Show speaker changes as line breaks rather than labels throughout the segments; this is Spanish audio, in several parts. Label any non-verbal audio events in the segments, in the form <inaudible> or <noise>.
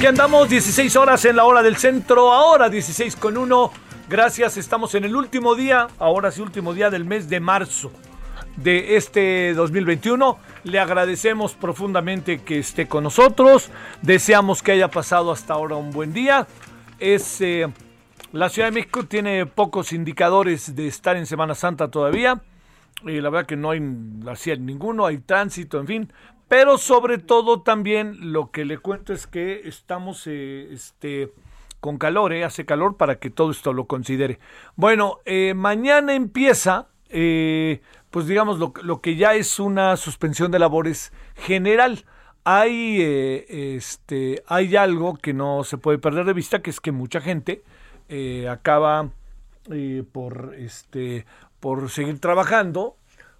Aquí andamos 16 horas en la hora del centro, ahora 16 con 1. Gracias, estamos en el último día, ahora sí último día del mes de marzo de este 2021. Le agradecemos profundamente que esté con nosotros. Deseamos que haya pasado hasta ahora un buen día. Es eh, la Ciudad de México tiene pocos indicadores de estar en Semana Santa todavía. Y la verdad que no hay así ninguno, hay tránsito, en fin. Pero sobre todo también lo que le cuento es que estamos eh, este, con calor, eh, hace calor para que todo esto lo considere. Bueno, eh, mañana empieza, eh, pues digamos, lo, lo que ya es una suspensión de labores general. Hay, eh, este, hay algo que no se puede perder de vista, que es que mucha gente acaba por, este, por seguir trabajando.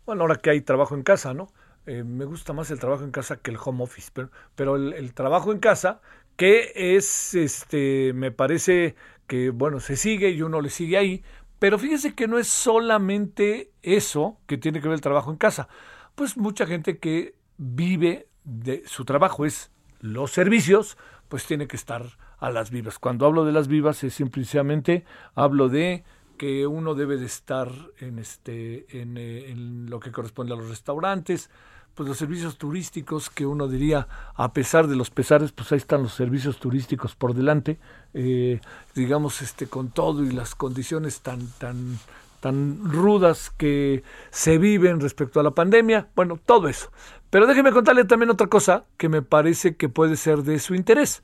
Bueno, ahora que hay trabajo en casa, ¿no? Eh, me gusta más el trabajo en casa que el home office, pero, pero el, el trabajo en casa, que es, este, me parece que, bueno, se sigue y uno le sigue ahí, pero fíjese que no es solamente eso que tiene que ver el trabajo en casa. Pues mucha gente que vive de su trabajo es los servicios, pues tiene que estar a las vivas. Cuando hablo de las vivas es simplemente hablo de que uno debe de estar en este en, eh, en lo que corresponde a los restaurantes, pues los servicios turísticos que uno diría a pesar de los pesares, pues ahí están los servicios turísticos por delante, eh, digamos este con todo y las condiciones tan tan tan rudas que se viven respecto a la pandemia, bueno, todo eso. Pero déjeme contarle también otra cosa que me parece que puede ser de su interés.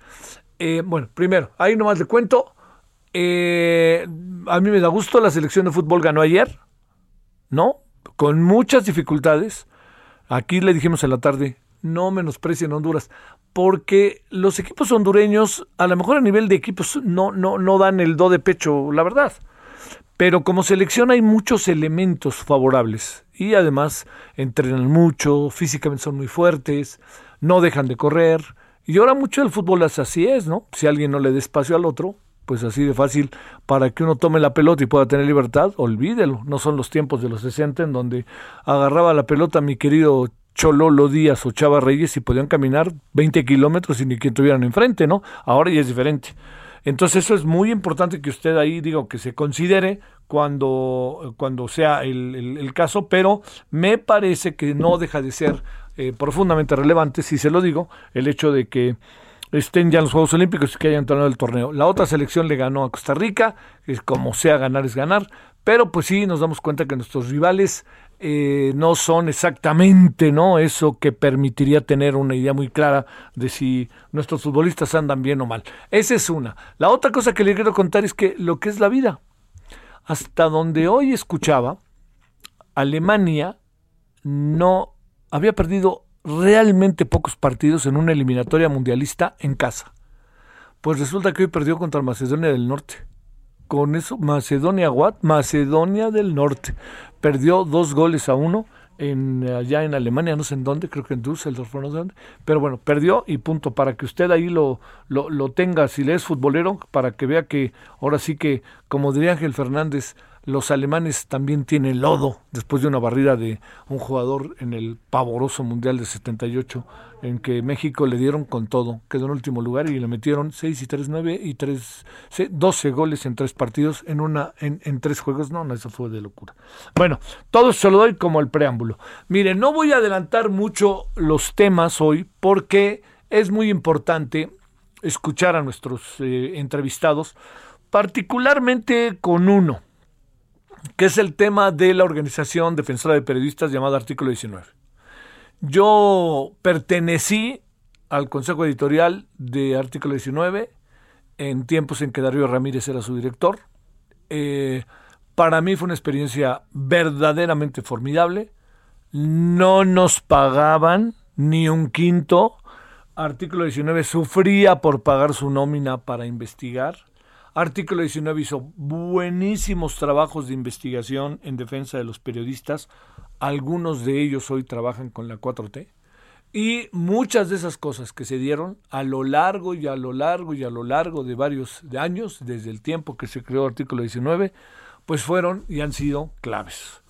Eh, bueno, primero, ahí nomás le cuento, eh, a mí me da gusto, la selección de fútbol ganó ayer, ¿no? Con muchas dificultades. Aquí le dijimos en la tarde, no menosprecien Honduras, porque los equipos hondureños, a lo mejor a nivel de equipos, no, no, no dan el do de pecho, la verdad. Pero como selección hay muchos elementos favorables y además entrenan mucho, físicamente son muy fuertes, no dejan de correr. Y ahora mucho el fútbol es así es, ¿no? Si alguien no le da espacio al otro, pues así de fácil para que uno tome la pelota y pueda tener libertad, olvídelo. No son los tiempos de los 60 en donde agarraba la pelota mi querido Chololo Díaz o Chava Reyes y podían caminar 20 kilómetros sin ni quien tuvieran enfrente, ¿no? Ahora ya es diferente. Entonces eso es muy importante que usted ahí, digo, que se considere cuando, cuando sea el, caso, pero me parece que no deja de ser eh, profundamente relevante, si se lo digo, el hecho de que estén ya en los Juegos Olímpicos y que hayan terminado el torneo. La otra selección le ganó a Costa Rica, es como sea ganar es ganar, pero pues sí nos damos cuenta que nuestros rivales eh, no son exactamente no eso que permitiría tener una idea muy clara de si nuestros futbolistas andan bien o mal. Esa es una. La otra cosa que le quiero contar es que lo que es la vida. Hasta donde hoy escuchaba, Alemania no había perdido realmente pocos partidos en una eliminatoria mundialista en casa. Pues resulta que hoy perdió contra Macedonia del Norte. Con eso, Macedonia what? Macedonia del Norte. Perdió dos goles a uno en, allá en Alemania, no sé en dónde, creo que en Düsseldorf, no sé dónde. Pero bueno, perdió y punto, para que usted ahí lo, lo, lo tenga, si le es futbolero, para que vea que ahora sí que, como diría Ángel Fernández, los alemanes también tienen lodo después de una barrida de un jugador en el pavoroso Mundial de 78 en que México le dieron con todo, quedó en último lugar y le metieron 6 y 3, 9 y 3, 12 goles en tres partidos en, una, en, tres juegos. No, no, eso fue de locura. Bueno, todo se lo doy como el preámbulo. Mire, no voy a adelantar mucho los temas hoy porque es muy importante escuchar a nuestros eh, entrevistados, particularmente con uno que es el tema de la Organización Defensora de Periodistas llamada Artículo 19. Yo pertenecí al Consejo Editorial de Artículo 19 en tiempos en que Darío Ramírez era su director. Eh, para mí fue una experiencia verdaderamente formidable. No nos pagaban ni un quinto. Artículo 19 sufría por pagar su nómina para investigar. Artículo 19 hizo buenísimos trabajos de investigación en defensa de los periodistas. Algunos de ellos hoy trabajan con la 4T. Y muchas de esas cosas que se dieron a lo largo y a lo largo y a lo largo de varios años, desde el tiempo que se creó artículo 19, pues fueron y han sido claves.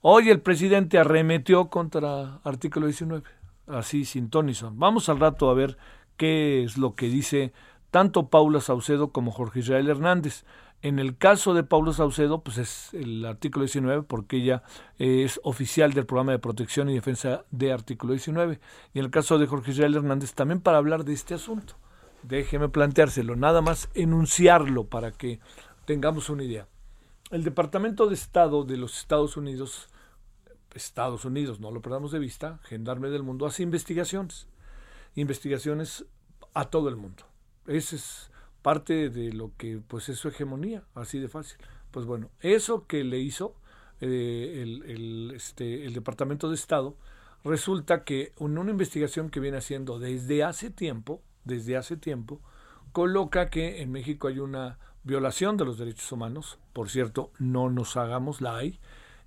Hoy el presidente arremetió contra artículo 19, así sin Tonison. Vamos al rato a ver qué es lo que dice tanto Paula Saucedo como Jorge Israel Hernández. En el caso de Paula Saucedo, pues es el artículo 19, porque ella es oficial del programa de protección y defensa de artículo 19. Y en el caso de Jorge Israel Hernández, también para hablar de este asunto. Déjeme planteárselo, nada más enunciarlo para que tengamos una idea. El Departamento de Estado de los Estados Unidos, Estados Unidos, no lo perdamos de vista, Gendarme del Mundo, hace investigaciones. Investigaciones a todo el mundo ese es parte de lo que pues es su hegemonía, así de fácil. Pues bueno, eso que le hizo eh, el, este, el Departamento de Estado, resulta que en una investigación que viene haciendo desde hace tiempo, desde hace tiempo, coloca que en México hay una violación de los derechos humanos, por cierto, no nos hagamos la hay,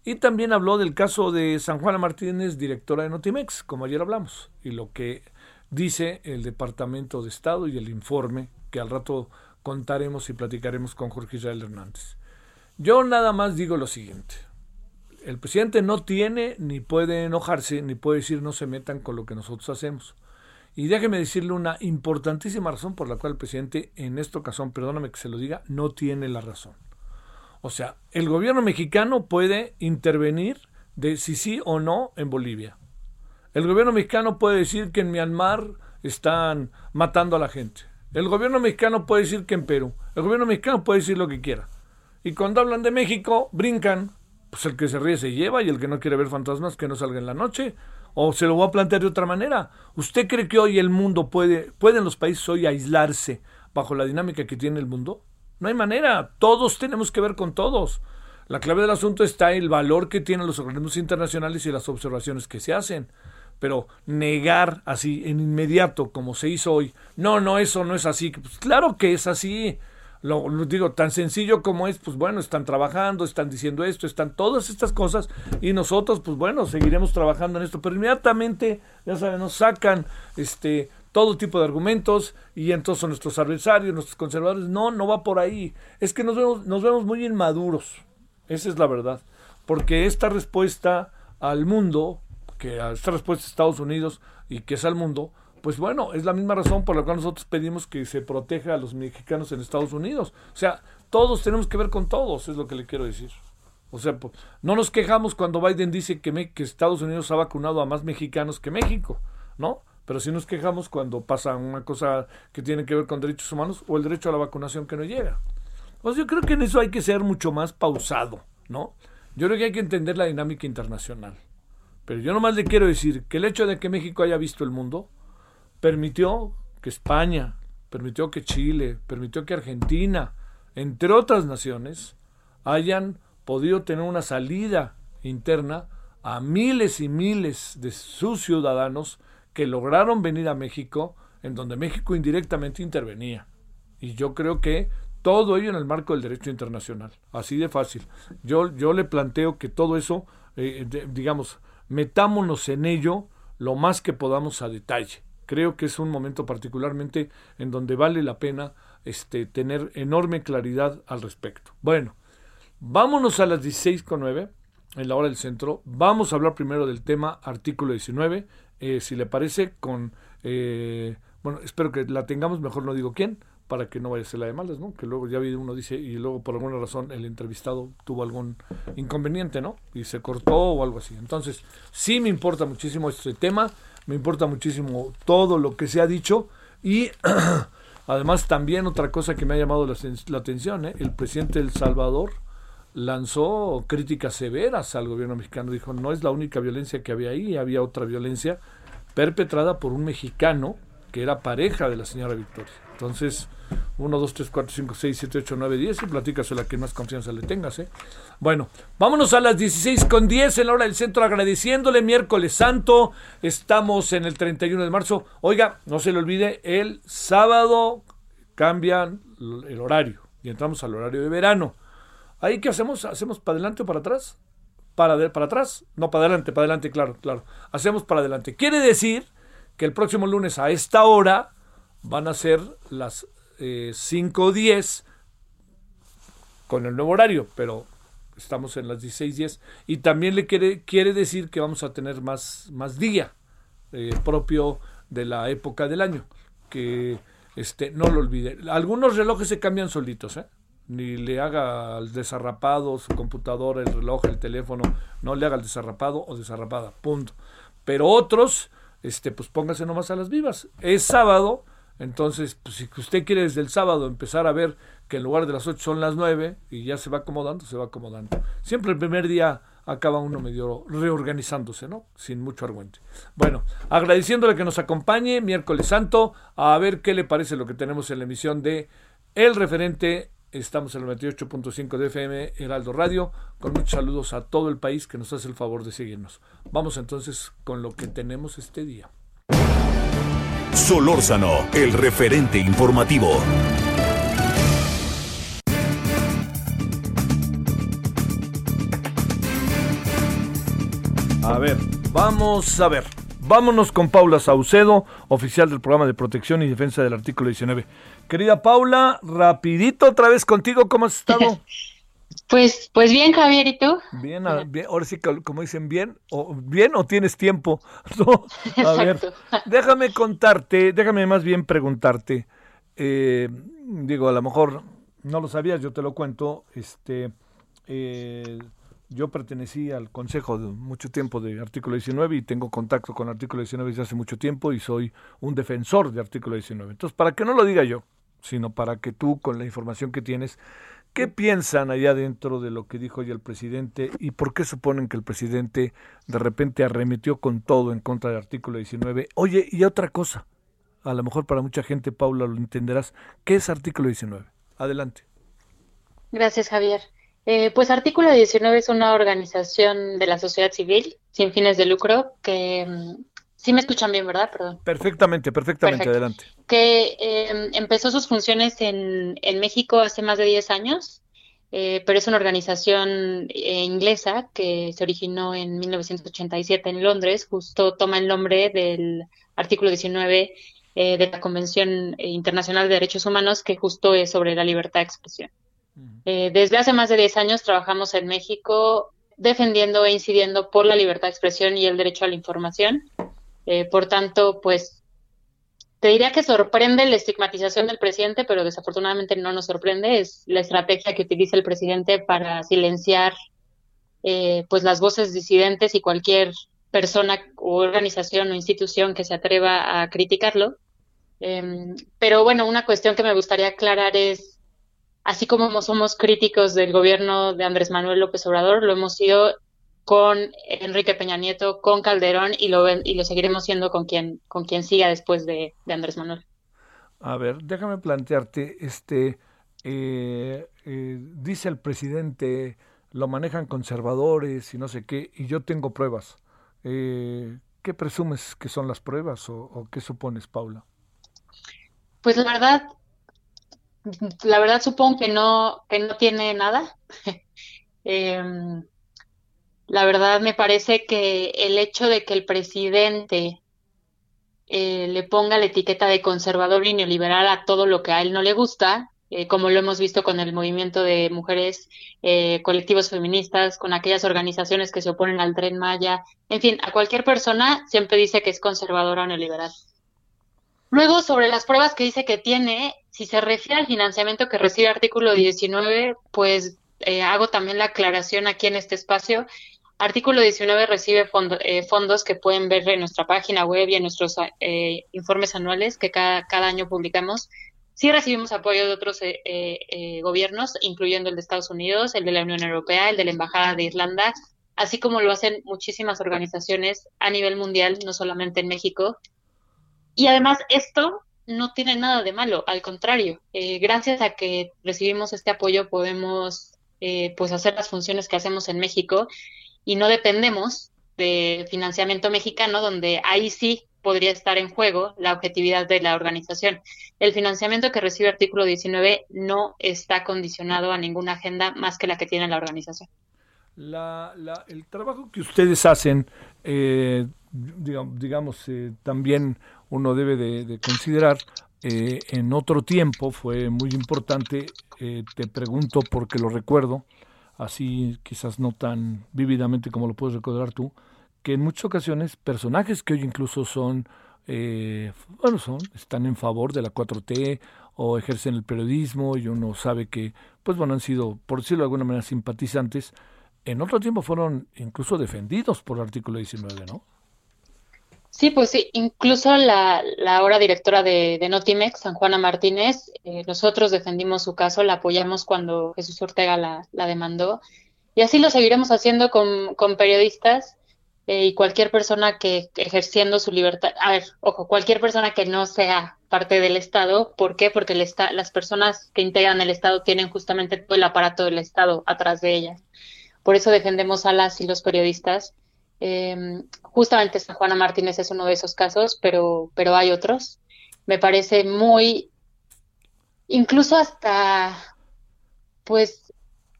y también habló del caso de San Juana Martínez, directora de Notimex, como ayer hablamos, y lo que dice el Departamento de Estado y el informe que al rato contaremos y platicaremos con Jorge Israel Hernández. Yo nada más digo lo siguiente. El presidente no tiene ni puede enojarse ni puede decir no se metan con lo que nosotros hacemos. Y déjeme decirle una importantísima razón por la cual el presidente en esta ocasión, perdóname que se lo diga, no tiene la razón. O sea, el gobierno mexicano puede intervenir de si sí o no en Bolivia. El gobierno mexicano puede decir que en Myanmar están matando a la gente. El gobierno mexicano puede decir que en Perú. El gobierno mexicano puede decir lo que quiera. Y cuando hablan de México, brincan. Pues el que se ríe se lleva y el que no quiere ver fantasmas que no salga en la noche. O se lo voy a plantear de otra manera. ¿Usted cree que hoy el mundo puede, pueden los países hoy aislarse bajo la dinámica que tiene el mundo? No hay manera. Todos tenemos que ver con todos. La clave del asunto está en el valor que tienen los organismos internacionales y las observaciones que se hacen pero negar así en inmediato como se hizo hoy, no, no, eso no es así, pues claro que es así, lo, digo, tan sencillo como es, pues bueno, están trabajando, están diciendo esto, están todas estas cosas y nosotros, pues bueno, seguiremos trabajando en esto, pero inmediatamente, ya saben, nos sacan este todo tipo de argumentos y entonces nuestros adversarios, nuestros conservadores, no, no va por ahí, es que nos vemos, nos vemos muy inmaduros, esa es la verdad, porque esta respuesta al mundo que a esta respuesta de Estados Unidos y que es al mundo, pues bueno, es la misma razón por la cual nosotros pedimos que se proteja a los mexicanos en Estados Unidos. O sea, todos tenemos que ver con todos, es lo que le quiero decir. O sea, no nos quejamos cuando Biden dice que, que Estados Unidos ha vacunado a más mexicanos que México, ¿no? Pero sí nos quejamos cuando pasa una cosa que tiene que ver con derechos humanos o el derecho a la vacunación que no llega. Pues yo creo que en eso hay que ser mucho más pausado, ¿no? Yo creo que hay que entender la dinámica internacional. Pero yo nomás le quiero decir que el hecho de que México haya visto el mundo permitió que España, permitió que Chile, permitió que Argentina, entre otras naciones, hayan podido tener una salida interna a miles y miles de sus ciudadanos que lograron venir a México, en donde México indirectamente intervenía. Y yo creo que todo ello en el marco del derecho internacional, así de fácil. Yo, yo le planteo que todo eso, eh, digamos, metámonos en ello lo más que podamos a detalle. Creo que es un momento particularmente en donde vale la pena este, tener enorme claridad al respecto. Bueno, Vámonos a las 16 con 9 en la hora del centro. Vamos a hablar primero del tema artículo 19, eh, si le parece, con... Eh, bueno, espero que la tengamos, mejor no digo quién, para que no vaya a ser la de malas, ¿no? Que luego ya uno dice y luego por alguna razón el entrevistado tuvo algún inconveniente, ¿no? Y se cortó o algo así. Entonces, sí me importa muchísimo este tema, me importa muchísimo todo lo que se ha dicho y <clears throat> además también otra cosa que me ha llamado la, atención, ¿eh? el presidente del Salvador lanzó críticas severas al gobierno mexicano, dijo, no es la única violencia que había ahí, había otra violencia perpetrada por un mexicano que era pareja de la señora Victoria. Entonces, 1, 2, 3, 4, 5, 6, 7, 8, 9, 10 y platícase la que más confianza le tengas. ¿eh? Bueno, vámonos a las 16 con 10 en la hora del centro agradeciéndole miércoles santo. Estamos en el 31 de marzo. Oiga, no se le olvide, el sábado cambian el horario y entramos al horario de verano. ¿Ahí qué hacemos? ¿Hacemos para adelante o para atrás? Para, para atrás, no para adelante, para adelante, claro, claro. Hacemos para adelante. Quiere decir que el próximo lunes a esta hora van a ser las eh, 5.10 con el nuevo horario, pero estamos en las 16.10 y también le quiere, quiere decir que vamos a tener más, más día eh, propio de la época del año, que este, no lo olvide. Algunos relojes se cambian solitos, ¿eh? ni le haga al desarrapado su computadora, el reloj, el teléfono, no le haga el desarrapado o desarrapada, punto. Pero otros, este, pues póngase nomás a las vivas. Es sábado, entonces, pues, si usted quiere desde el sábado empezar a ver que en lugar de las 8 son las 9 y ya se va acomodando, se va acomodando. Siempre el primer día acaba uno medio reorganizándose, ¿no? Sin mucho argüente. Bueno, agradeciéndole que nos acompañe miércoles santo a ver qué le parece lo que tenemos en la emisión de El Referente. Estamos en el 98.5 de FM Heraldo Radio, con muchos saludos a todo el país que nos hace el favor de seguirnos. Vamos entonces con lo que tenemos este día.
Solórzano, el referente informativo.
A ver, vamos a ver. Vámonos con Paula Saucedo, oficial del programa de protección y defensa del artículo 19. Querida Paula, rapidito otra vez contigo, ¿cómo has estado? <laughs>
Pues, pues bien, Javier, ¿y tú?
Bien, ahora sí, como dicen, bien, o bien o tienes tiempo. <laughs> <laughs> A ver, déjame contarte, déjame más bien preguntarte. Eh, digo, a lo mejor no lo sabías, yo te lo cuento. Este, eh, yo pertenecí al consejo de mucho tiempo de artículo 19 y tengo contacto con artículo 19 desde hace mucho tiempo y soy un defensor de artículo 19. Entonces, para que no lo diga yo, sino para que tú, con la información que tienes, ¿Qué piensan allá dentro de lo que dijo hoy el presidente y por qué suponen que el presidente de repente arremetió con todo en contra del artículo 19? Oye, y otra cosa, a lo mejor para mucha gente, Paula, lo entenderás, ¿qué es artículo 19? Adelante.
Gracias, Javier. Eh, pues Artículo 19 es una organización de la sociedad civil sin fines de lucro que mm, Sí me escuchan bien, ¿verdad? Perdón.
Perfectamente, perfectamente, adelante.
Que em, empezó sus funciones en, en, México hace más de 10 años, eh, pero es una organización eh, inglesa que se originó en 1987 en Londres, justo toma el nombre del artículo 19 eh, de la Convención Internacional de Derechos Humanos, que justo es sobre la libertad de expresión. desde hace más de 10 años trabajamos en México defendiendo e incidiendo por la libertad de expresión y el derecho a la información. Eh, por tanto, pues te diría que sorprende la estigmatización del presidente, pero desafortunadamente no nos sorprende. Es la estrategia que utiliza el presidente para silenciar eh, pues las voces disidentes y cualquier persona o organización o institución que se atreva a criticarlo. Em, pero bueno, una cuestión que me gustaría aclarar es, así como somos críticos del gobierno de Andrés Manuel López Obrador, lo hemos sido con Enrique Peña Nieto, con Calderón y lo, y lo seguiremos siendo con quien, con quien siga después de, Andrés Manuel.
A ver, déjame plantearte, este, eh, eh, dice el presidente, lo manejan conservadores y no sé qué, y yo tengo pruebas. Eh, ¿Qué presumes que son las pruebas o, o, qué supones, Paula?
Pues la verdad, la verdad supongo que no, que no tiene nada. <laughs> eh, la verdad me parece que el hecho de que el presidente eh, le ponga la etiqueta de conservador y neoliberal a todo lo que a él no le gusta, eh, como lo hemos visto con el movimiento de mujeres, eh, colectivos feministas, con aquellas organizaciones que se oponen al tren Maya, en fin, a cualquier persona siempre dice que es conservadora o neoliberal. Luego, sobre las pruebas que dice que tiene, si se refiere al financiamiento que recibe artículo 19, pues eh, hago también la aclaración aquí en este espacio. Artículo 19 recibe fondos que pueden ver en nuestra página web y en nuestros informes anuales que cada, cada año publicamos Sí recibimos apoyo de otros eh, eh, eh, gobiernos, incluyendo el de Estados Unidos, el de la Unión Europea, el de la Embajada de Irlanda, así como lo hacen muchísimas organizaciones a nivel mundial, no solamente en México. Y además esto no tiene nada de malo, al contrario, gracias a que recibimos este apoyo podemos pues hacer las funciones que hacemos en México y no dependemos de financiamiento mexicano, donde ahí sí podría estar en juego la objetividad de la organización. El financiamiento que recibe artículo 19 no está condicionado a ninguna agenda más que la que tiene la organización.
el trabajo que ustedes hacen, eh, digamos, eh, también uno debe de, considerar, eh, en otro tiempo fue muy importante, te pregunto porque lo recuerdo, así quizás no tan vívidamente como lo puedes recordar tú, que en muchas ocasiones personajes que hoy incluso son, eh, bueno, son, están en favor de la 4T o ejercen el periodismo y uno sabe que, pues bueno, han sido, por decirlo de alguna manera, simpatizantes, en otro tiempo fueron incluso defendidos por el artículo 19, ¿no?
Sí, pues sí, incluso la, la ahora directora de, Notimex, San Juana Martínez, eh, nosotros defendimos su caso, la apoyamos cuando Jesús Ortega la, la demandó y así lo seguiremos haciendo con, con periodistas eh, y cualquier persona que ejerciendo su libertad, a ver, ojo, cualquier persona que no sea parte del Estado, ¿por qué? Porque el las personas que integran el Estado tienen justamente todo el aparato del Estado atrás de ellas. Por eso defendemos a las y los periodistas. Eh, justamente San Juana Martínez es uno de esos casos, pero, pero hay otros. Me parece muy, incluso hasta, pues,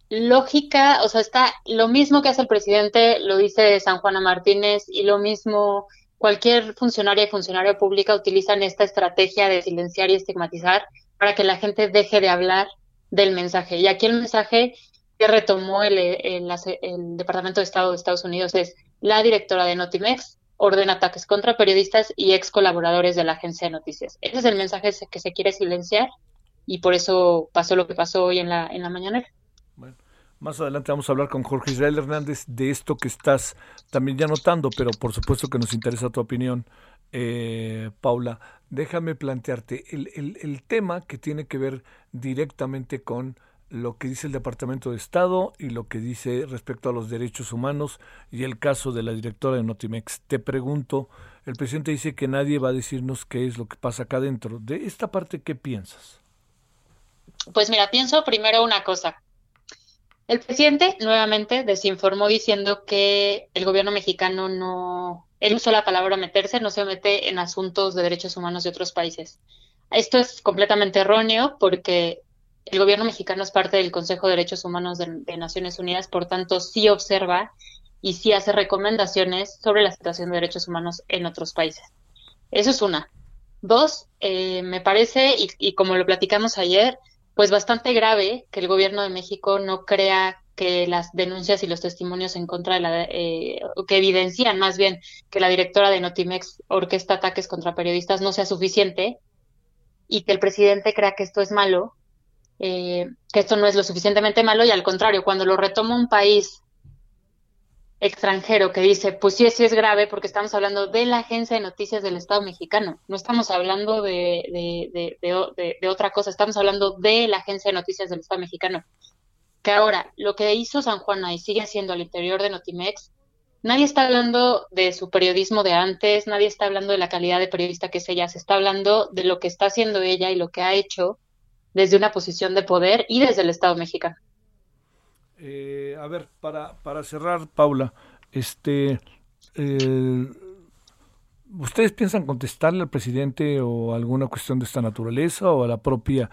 lógica, o sea, está lo mismo que hace el presidente, lo dice San Juana Martínez, y lo mismo cualquier funcionaria y funcionario pública utilizan esta estrategia de silenciar y estigmatizar para que la gente deje de hablar del mensaje. Y aquí el mensaje que retomó el, el, Departamento de Estado de Estados Unidos es la directora de Notimex ordena ataques contra periodistas y ex colaboradores de la agencia de noticias. Ese es el mensaje que se quiere silenciar y por eso pasó lo que pasó hoy en la, en la mañanera.
Más adelante vamos a hablar con Jorge Israel Hernández de esto que estás también ya notando, pero por supuesto que nos interesa tu opinión. Eh, Paula, déjame plantearte el, el, tema que tiene que ver directamente con lo que dice el Departamento de Estado y lo que dice respecto a los derechos humanos y el caso de la directora de Notimex. Te pregunto, el presidente dice que nadie va a decirnos qué es lo que pasa acá adentro. De esta parte, ¿qué piensas?
Pues mira, pienso primero una cosa. El presidente nuevamente desinformó diciendo que el gobierno mexicano no, él usó la palabra meterse, no se mete en asuntos de derechos humanos de otros países. Esto es completamente erróneo porque el gobierno mexicano es parte del Consejo de Derechos Humanos de, Naciones Unidas, por tanto sí observa y sí hace recomendaciones sobre la situación de derechos humanos en otros países. Eso es una. Dos, eh, me parece, y, y como lo platicamos ayer, pues bastante grave que el gobierno de México no crea que las denuncias y los testimonios en contra de la, eh, que evidencian más bien que la directora de Notimex orquesta ataques contra periodistas no sea suficiente y que el presidente crea que esto es malo, eh, que esto no es lo suficientemente malo y al contrario, cuando lo retoma un país extranjero que dice, pues sí, sí es grave porque estamos hablando de la agencia de noticias del Estado mexicano, no estamos hablando de, de, de, de, otra cosa, estamos hablando de la agencia de noticias del Estado mexicano. Que ahora, lo que hizo San Juana y sigue haciendo al interior de Notimex, nadie está hablando de su periodismo de antes, nadie está hablando de la calidad de periodista que es ella, se está hablando de lo que está haciendo ella y lo que ha hecho desde una posición de poder y desde el Estado mexicano.
Eh, a ver, para, para cerrar, Paula, este, eh, ¿ustedes piensan contestarle al presidente o alguna cuestión de esta naturaleza o a la propia?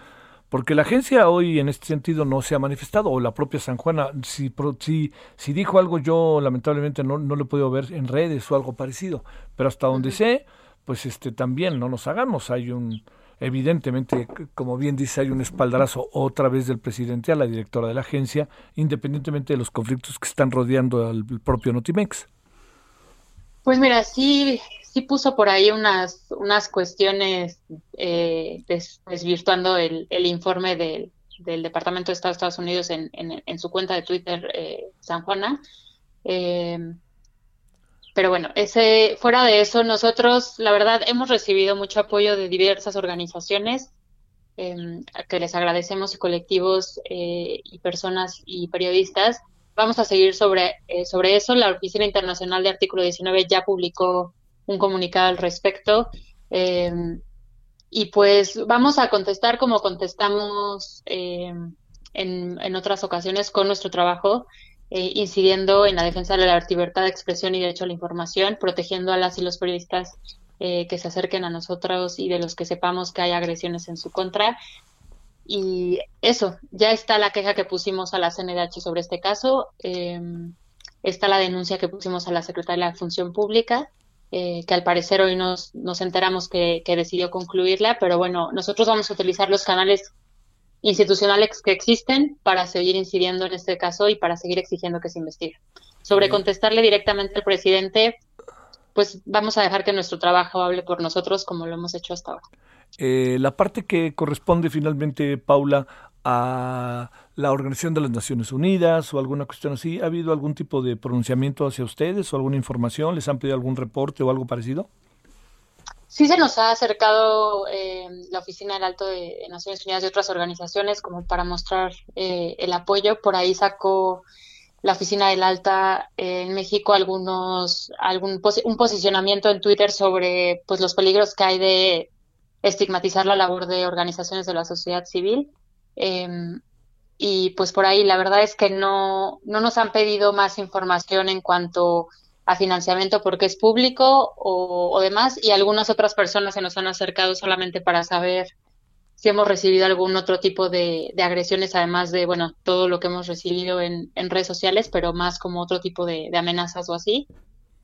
Porque la agencia hoy en este sentido no se ha manifestado, o la propia San Juana, si, si, si dijo algo yo lamentablemente no, no lo he podido ver en redes o algo parecido, pero hasta donde sé, pues este también no nos hagamos, hay un evidentemente, como bien dice, hay un espaldarazo otra vez del presidente a la directora de la agencia, independientemente de los conflictos que están rodeando al propio Notimex.
Pues mira, sí, sí puso por ahí unas, unas cuestiones eh, desvirtuando el, el informe del, del Departamento de Estado de Estados Unidos en, en, su cuenta de Twitter, eh, San Juana. Eh, pero bueno, ese, fuera de eso, nosotros, la verdad, hemos recibido mucho apoyo de diversas organizaciones em, que les agradecemos y colectivos eh, y personas y periodistas. Vamos a seguir sobre, eh, sobre eso. La Oficina Internacional de Artículo 19 ya publicó un comunicado al respecto. Em, y pues vamos a contestar como contestamos em, en, en otras ocasiones con nuestro trabajo eh, incidiendo en la defensa de la libertad de expresión y derecho a la información, protegiendo a las y los periodistas eh, que se acerquen a nosotros y de los que sepamos que hay agresiones en su contra. Y eso, ya está la queja que pusimos a la CNDH sobre este caso, em, está la denuncia que pusimos a la Secretaría de la Función Pública, eh, que al parecer hoy nos, enteramos que, decidió concluirla, pero bueno, nosotros vamos a utilizar los canales institucionales que existen para seguir incidiendo en este caso y para seguir exigiendo que se investigue. Sobre contestarle directamente al presidente, pues vamos a dejar que nuestro trabajo hable por nosotros como lo hemos hecho hasta ahora.
Eh, la parte que corresponde finalmente, Paula, a la Organización de las Naciones Unidas o alguna cuestión así, ¿ha habido algún tipo de pronunciamiento hacia ustedes o alguna información? ¿Les han pedido algún reporte o algo parecido?
Sí se nos ha acercado eh, la Oficina del Alto de, Naciones Unidas y otras organizaciones como para mostrar eh, el apoyo. Por ahí sacó la Oficina del Alta en México algunos algún un posicionamiento en Twitter sobre pues los peligros que hay de estigmatizar la labor de organizaciones de la sociedad civil. Em, y pues por ahí la verdad es que no, no nos han pedido más información en cuanto financiamiento porque es público o, demás, y algunas otras personas se nos han acercado solamente para saber si hemos recibido algún otro tipo de, agresiones, además de, bueno, todo lo que hemos recibido en, redes sociales, pero más como otro tipo de, amenazas o así,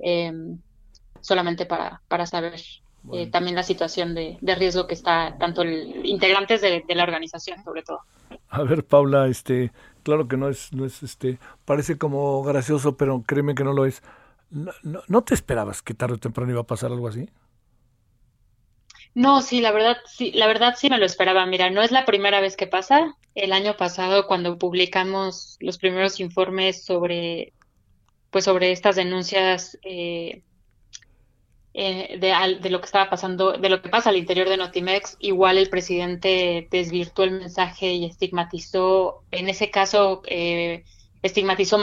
em, solamente para, para saber eh, también la situación de, riesgo que está tanto el, integrantes de, de la organización, sobre todo.
A ver, Paula, este, claro que no es, no es, este, parece como gracioso, pero créeme que no lo es. ¿No, no, te esperabas que tarde o temprano iba a pasar algo así?
No, sí, la verdad, sí, la verdad sí me lo esperaba. Mira, no es la primera vez que pasa. El año pasado, cuando publicamos los primeros informes sobre, pues, sobre estas denuncias eh, eh, de, de, lo que estaba pasando, de lo que pasa al interior de Notimex, igual el presidente desvirtuó el mensaje y estigmatizó, en ese caso, eh, estigmatizó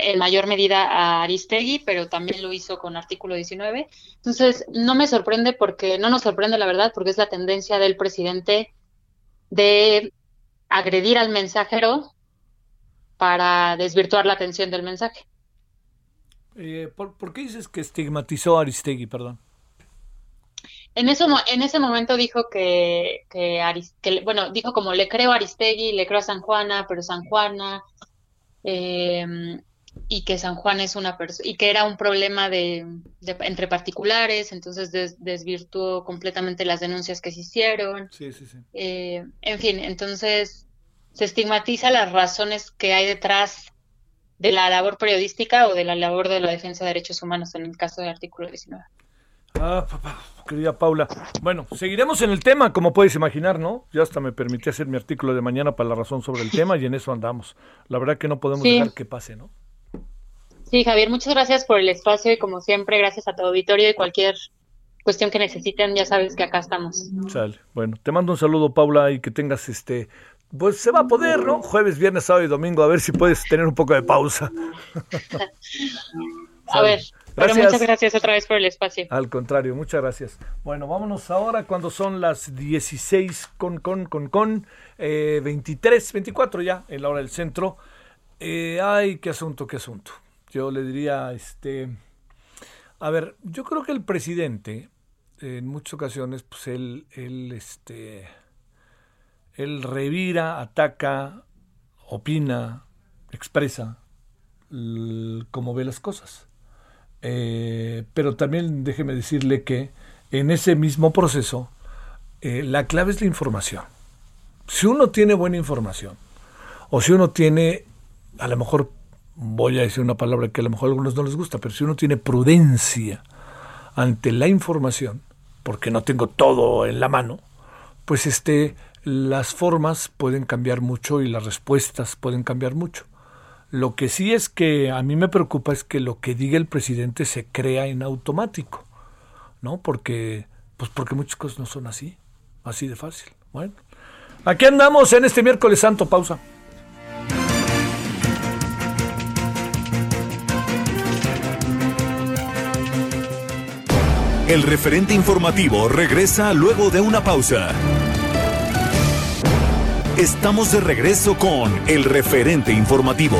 en mayor medida a Aristegui, pero también lo hizo con artículo 19. Entonces, no me sorprende porque, no nos sorprende la verdad, porque es la tendencia del presidente de agredir al mensajero para desvirtuar la atención del mensaje.
Eh, ¿por, qué dices que estigmatizó a Aristegui, perdón?
En, eso, en ese momento dijo que, que, que, bueno, dijo como le creo a Aristegui, le creo a San Juana, pero San Juana eh, y que San Juan es una persona y que era un problema de, entre particulares, entonces desvirtuó completamente las denuncias que se hicieron.
Sí, sí, sí.
Eh, en fin, entonces se estigmatiza las razones que hay detrás de la labor periodística o de la labor de la defensa de derechos humanos en el caso del artículo 19.
Ah, papá, querida Paula. Bueno, seguiremos en el tema, como puedes imaginar, ¿no? Ya hasta me permití hacer mi artículo de mañana para la razón sobre el <laughs> tema y en eso andamos. La verdad que no podemos dejar que pase, ¿no?
Sí, Javier, muchas gracias por el espacio y como siempre, gracias a tu auditorio y cualquier cuestión que necesiten, ya sabes que acá estamos.
Sale. Bueno, te mando un saludo, Paula, y que tengas este pues se va a poder, ¿no? Jueves, viernes, sábado y domingo, a ver si puedes tener un poco de pausa. <laughs>
a ver, pero muchas gracias otra vez por el espacio.
Al contrario, muchas gracias. Bueno, vámonos ahora cuando son las 16 con, con, con, con, 23, eh, 24 ya en la hora del centro. Eh, ay, qué asunto, qué asunto. Yo le diría, este, a ver, yo creo que el presidente, en muchas ocasiones, pues él, él, este, él revira, ataca, opina, expresa cómo ve las cosas. Eh, pero también déjeme decirle que en ese mismo proceso eh, la clave es la información. Si uno tiene buena información, o si uno tiene, a lo mejor voy a decir una palabra que a lo mejor a algunos no les gusta, pero si uno tiene prudencia ante la información, porque no tengo todo en la mano, pues este, las formas pueden cambiar mucho y las respuestas pueden cambiar mucho. Lo que sí es que a mí me preocupa es que lo que diga el presidente se crea en automático, ¿no? Porque, pues porque muchas cosas no son así, así de fácil. Bueno, aquí andamos en este miércoles santo, pausa.
El referente informativo regresa luego de una pausa. Estamos de regreso con el referente informativo.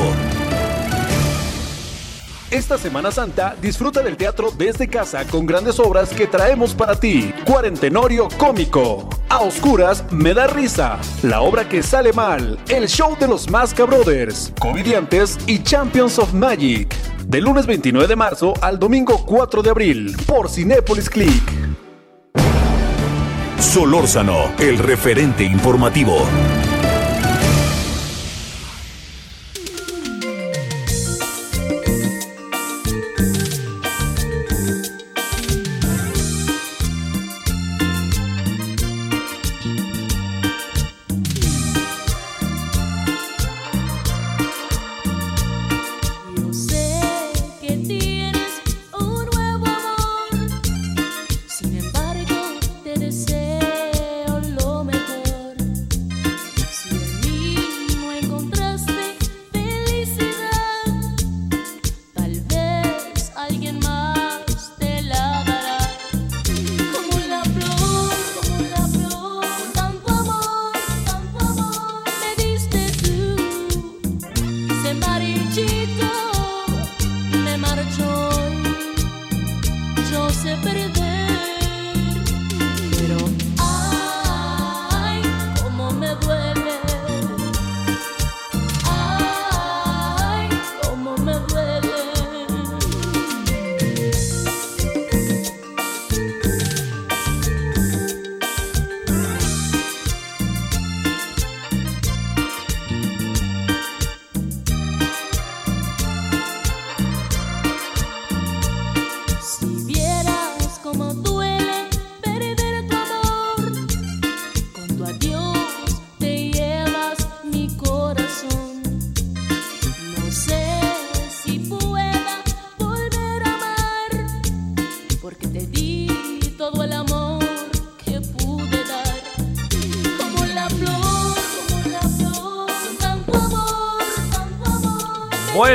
Esta Semana Santa disfruta del teatro desde casa con grandes obras que traemos para ti. Cuarentenorio cómico. A oscuras me da risa. La obra que sale mal. El show de los Masca Brothers. Comediantes y Champions of Magic. Del lunes 29 de marzo al domingo 4 de abril. Por Cinépolis Click.
Solórzano, el referente informativo.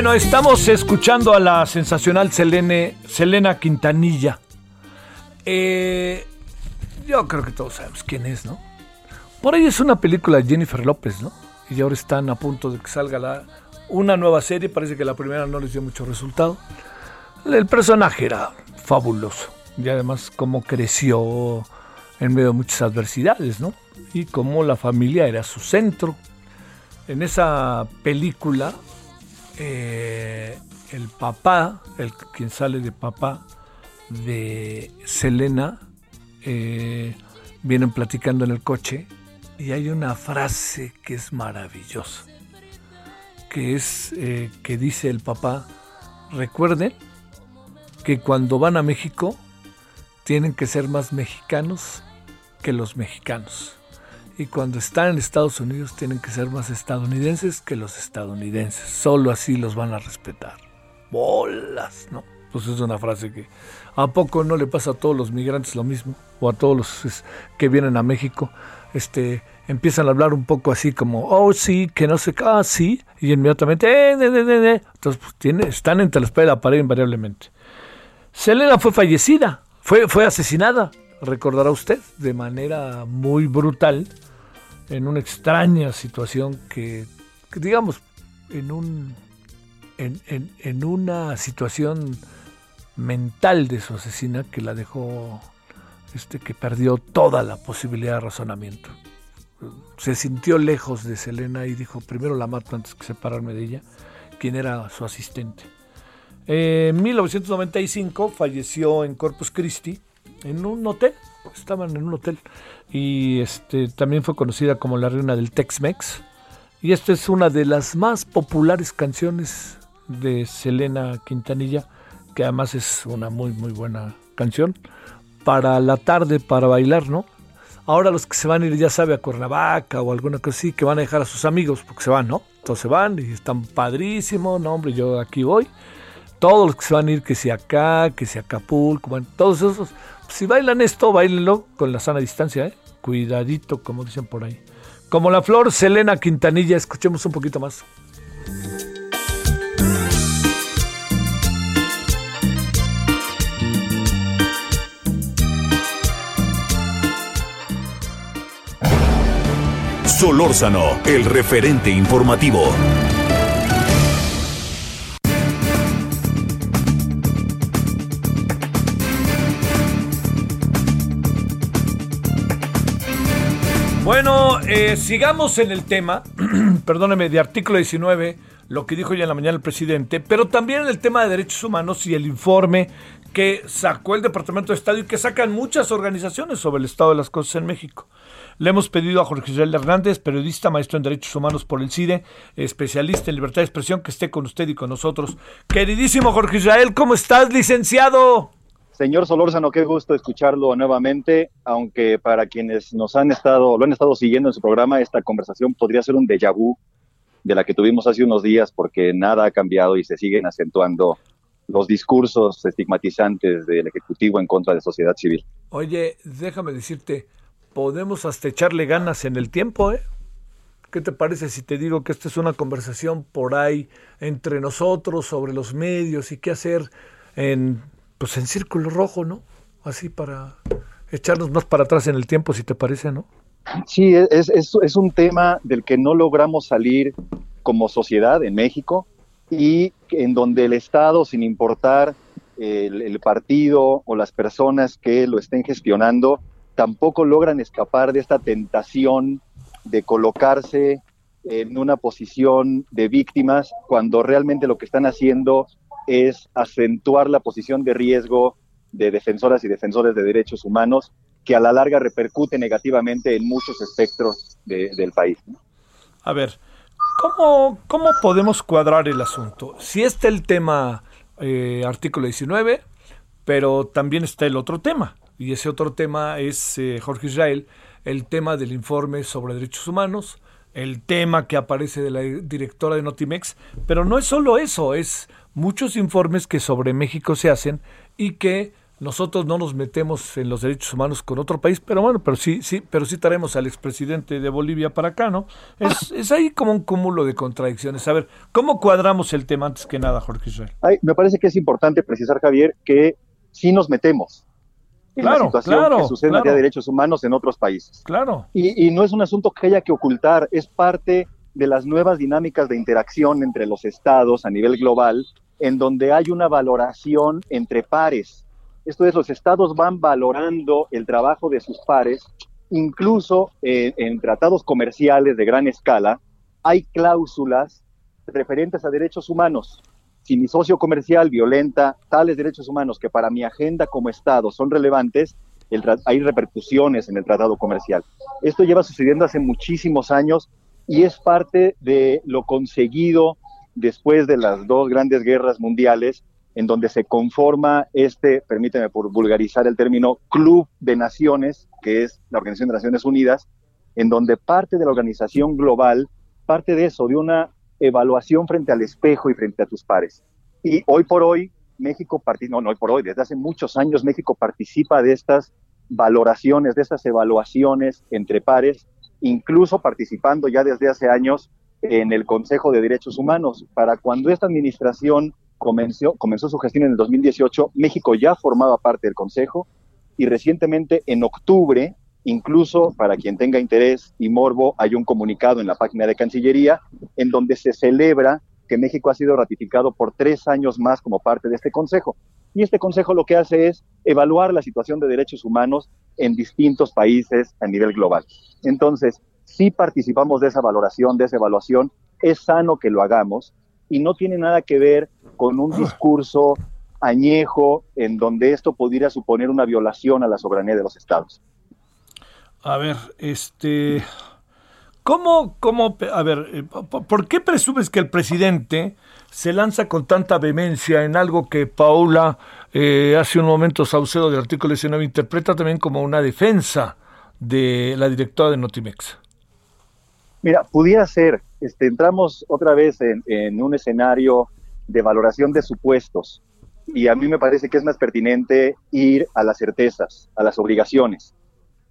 Bueno, estamos escuchando a la sensacional Selene, Selena Quintanilla. Eh, yo creo que todos sabemos quién es, ¿no? Por ahí es una película de Jennifer López, ¿no? Y ahora están a punto de que salga una nueva serie. Parece que la primera no les dio mucho resultado. El personaje era fabuloso. Y además cómo creció en medio de muchas adversidades, ¿no? Y cómo la familia era su centro. En esa película eh, el papá, el quien sale de papá de Selena, eh, vienen platicando en el coche y hay una frase que es maravillosa, que es eh, que dice el papá, recuerden que cuando van a México tienen que ser más mexicanos que los mexicanos y cuando están en Estados Unidos tienen que ser más estadounidenses que los estadounidenses. Solo así los van a respetar. Bolas, ¿no? Pues es una frase que a poco no le pasa a todos los migrantes lo mismo o a todos los que vienen a México. Este empiezan a hablar un poco así como, oh sí, que no sé, ah sí, y inmediatamente, eh, de, de, de, entonces pues, están entre la espalda y la pared invariablemente. Selena fue fallecida, fue, fue asesinada, recordará usted, de manera muy brutal en una extraña situación que, digamos, en, un, en, una situación mental de su asesina que la dejó, este, que perdió toda la posibilidad de razonamiento. Se sintió lejos de Selena y dijo, primero la mato antes que separarme de ella, quien era su asistente. En 1995 falleció en Corpus Christi en un hotel, estaban en un hotel y este también fue conocida como la reina del Tex-Mex y esta es una de las más populares canciones de Selena Quintanilla, que además es una muy muy buena canción para la tarde para bailar, ¿no? Ahora los que se van a ir, ya sabe, a Cuernavaca o alguna cosa así, que van a dejar a sus amigos, porque se van, ¿no? Entonces van y están padrísimos, no, hombre, yo aquí voy. Todos los que se van a ir, que si acá, que si Acapulco, bueno, todos esos, si bailan esto, bailenlo con la sana distancia, ¿eh? Cuidadito, como dicen por ahí. Como la flor Selena Quintanilla, escuchemos un poquito más.
Solórzano, el referente informativo.
Bueno, eh, sigamos en el tema, <clears throat> perdóneme, de artículo 19, lo que dijo ya en la mañana el presidente, pero también en el tema de derechos humanos y el informe que sacó el Departamento de Estado y que sacan muchas organizaciones sobre el estado de las cosas en México. Le hemos pedido a Jorge Israel Hernández, periodista, maestro en Derechos Humanos por el CIDE, especialista en libertad de expresión, que esté con usted y con nosotros. Queridísimo Jorge Israel, ¿cómo estás, licenciado?
Señor Solórzano, qué gusto escucharlo nuevamente, aunque para quienes nos han estado, lo han estado siguiendo en su programa, esta conversación podría ser un déjà vu de la que tuvimos hace unos días, porque nada ha cambiado y se siguen acentuando los discursos estigmatizantes del Ejecutivo en contra de sociedad civil.
Oye, déjame decirte, podemos hasta echarle ganas en el tiempo, ¿eh? ¿Qué te parece si te digo que esta es una conversación por ahí entre nosotros sobre los medios y qué hacer en, pues en círculo rojo, ¿no? Así para echarnos más para atrás en el tiempo, si te parece, ¿no?
Sí, es, es, es un tema del que no logramos salir como sociedad en México y en donde el Estado, sin importar el, el partido o las personas que lo estén gestionando, tampoco logran escapar de esta tentación de colocarse en una posición de víctimas cuando realmente lo que están haciendo es acentuar la posición de riesgo de defensoras y defensores de derechos humanos que a la larga repercute negativamente en muchos espectros de, del país.
A ver, ¿cómo, ¿cómo podemos cuadrar el asunto? Si está el tema eh, artículo 19, pero también está el otro tema, y ese otro tema es, eh, Jorge Israel, el tema del informe sobre derechos humanos, el tema que aparece de la directora de Notimex, pero no es solo eso, es muchos informes que sobre México se hacen y que nosotros no nos metemos en los derechos humanos con otro país, pero bueno, pero sí, sí, pero sí traemos al expresidente de Bolivia para acá, ¿no? Es, es ahí como un cúmulo de contradicciones. A ver, ¿cómo cuadramos el tema antes que nada, Jorge Israel?
Ay, me parece que es importante precisar, Javier, que sí nos metemos, en
Claro,
la situación
claro,
que sucede en
claro.
materia de derechos humanos en otros países.
Claro.
Y, y no es un asunto que haya que ocultar, es parte de las nuevas dinámicas de interacción entre los estados a nivel global, en donde hay una valoración entre pares. Esto es, los estados van valorando el trabajo de sus pares, incluso eh, en tratados comerciales de gran escala, hay cláusulas referentes a derechos humanos. Si mi socio comercial violenta tales derechos humanos que para mi agenda como Estado son relevantes, hay repercusiones en el tratado comercial. Esto lleva sucediendo hace muchísimos años y es parte de lo conseguido después de las dos grandes guerras mundiales, en donde se conforma este, permíteme por vulgarizar el término, Club de Naciones, que es la Organización de Naciones Unidas, en donde parte de la organización global, parte de eso, de una evaluación frente al espejo y frente a tus pares. Y hoy por hoy, México participa, no, no hoy por hoy, desde hace muchos años México participa de estas valoraciones, de estas evaluaciones entre pares, incluso participando ya desde hace años en el Consejo de Derechos Humanos. Para cuando esta administración comenzó, su gestión en el 2018, México ya formaba parte del Consejo y recientemente en octubre, incluso para quien tenga interés y morbo, hay un comunicado en la página de Cancillería en donde se celebra que México ha sido ratificado por tres años más como parte de este Consejo. Y este Consejo lo que hace es evaluar la situación de derechos humanos en distintos países a nivel global. Entonces, si participamos de esa valoración, de esa evaluación, es sano que lo hagamos y no tiene nada que ver con un discurso añejo en donde esto pudiera suponer una violación a la soberanía de los estados.
A ver, este, ¿cómo, cómo, a ver, eh, por qué presumes que el presidente se lanza con tanta vehemencia en algo que Paula eh, hace un momento Saucedo del artículo 19 interpreta también como una defensa de la directora de Notimex?
Mira, pudiera ser, este, entramos otra vez en, un escenario de valoración de supuestos y a mí me parece que es más pertinente ir a las certezas, a las obligaciones.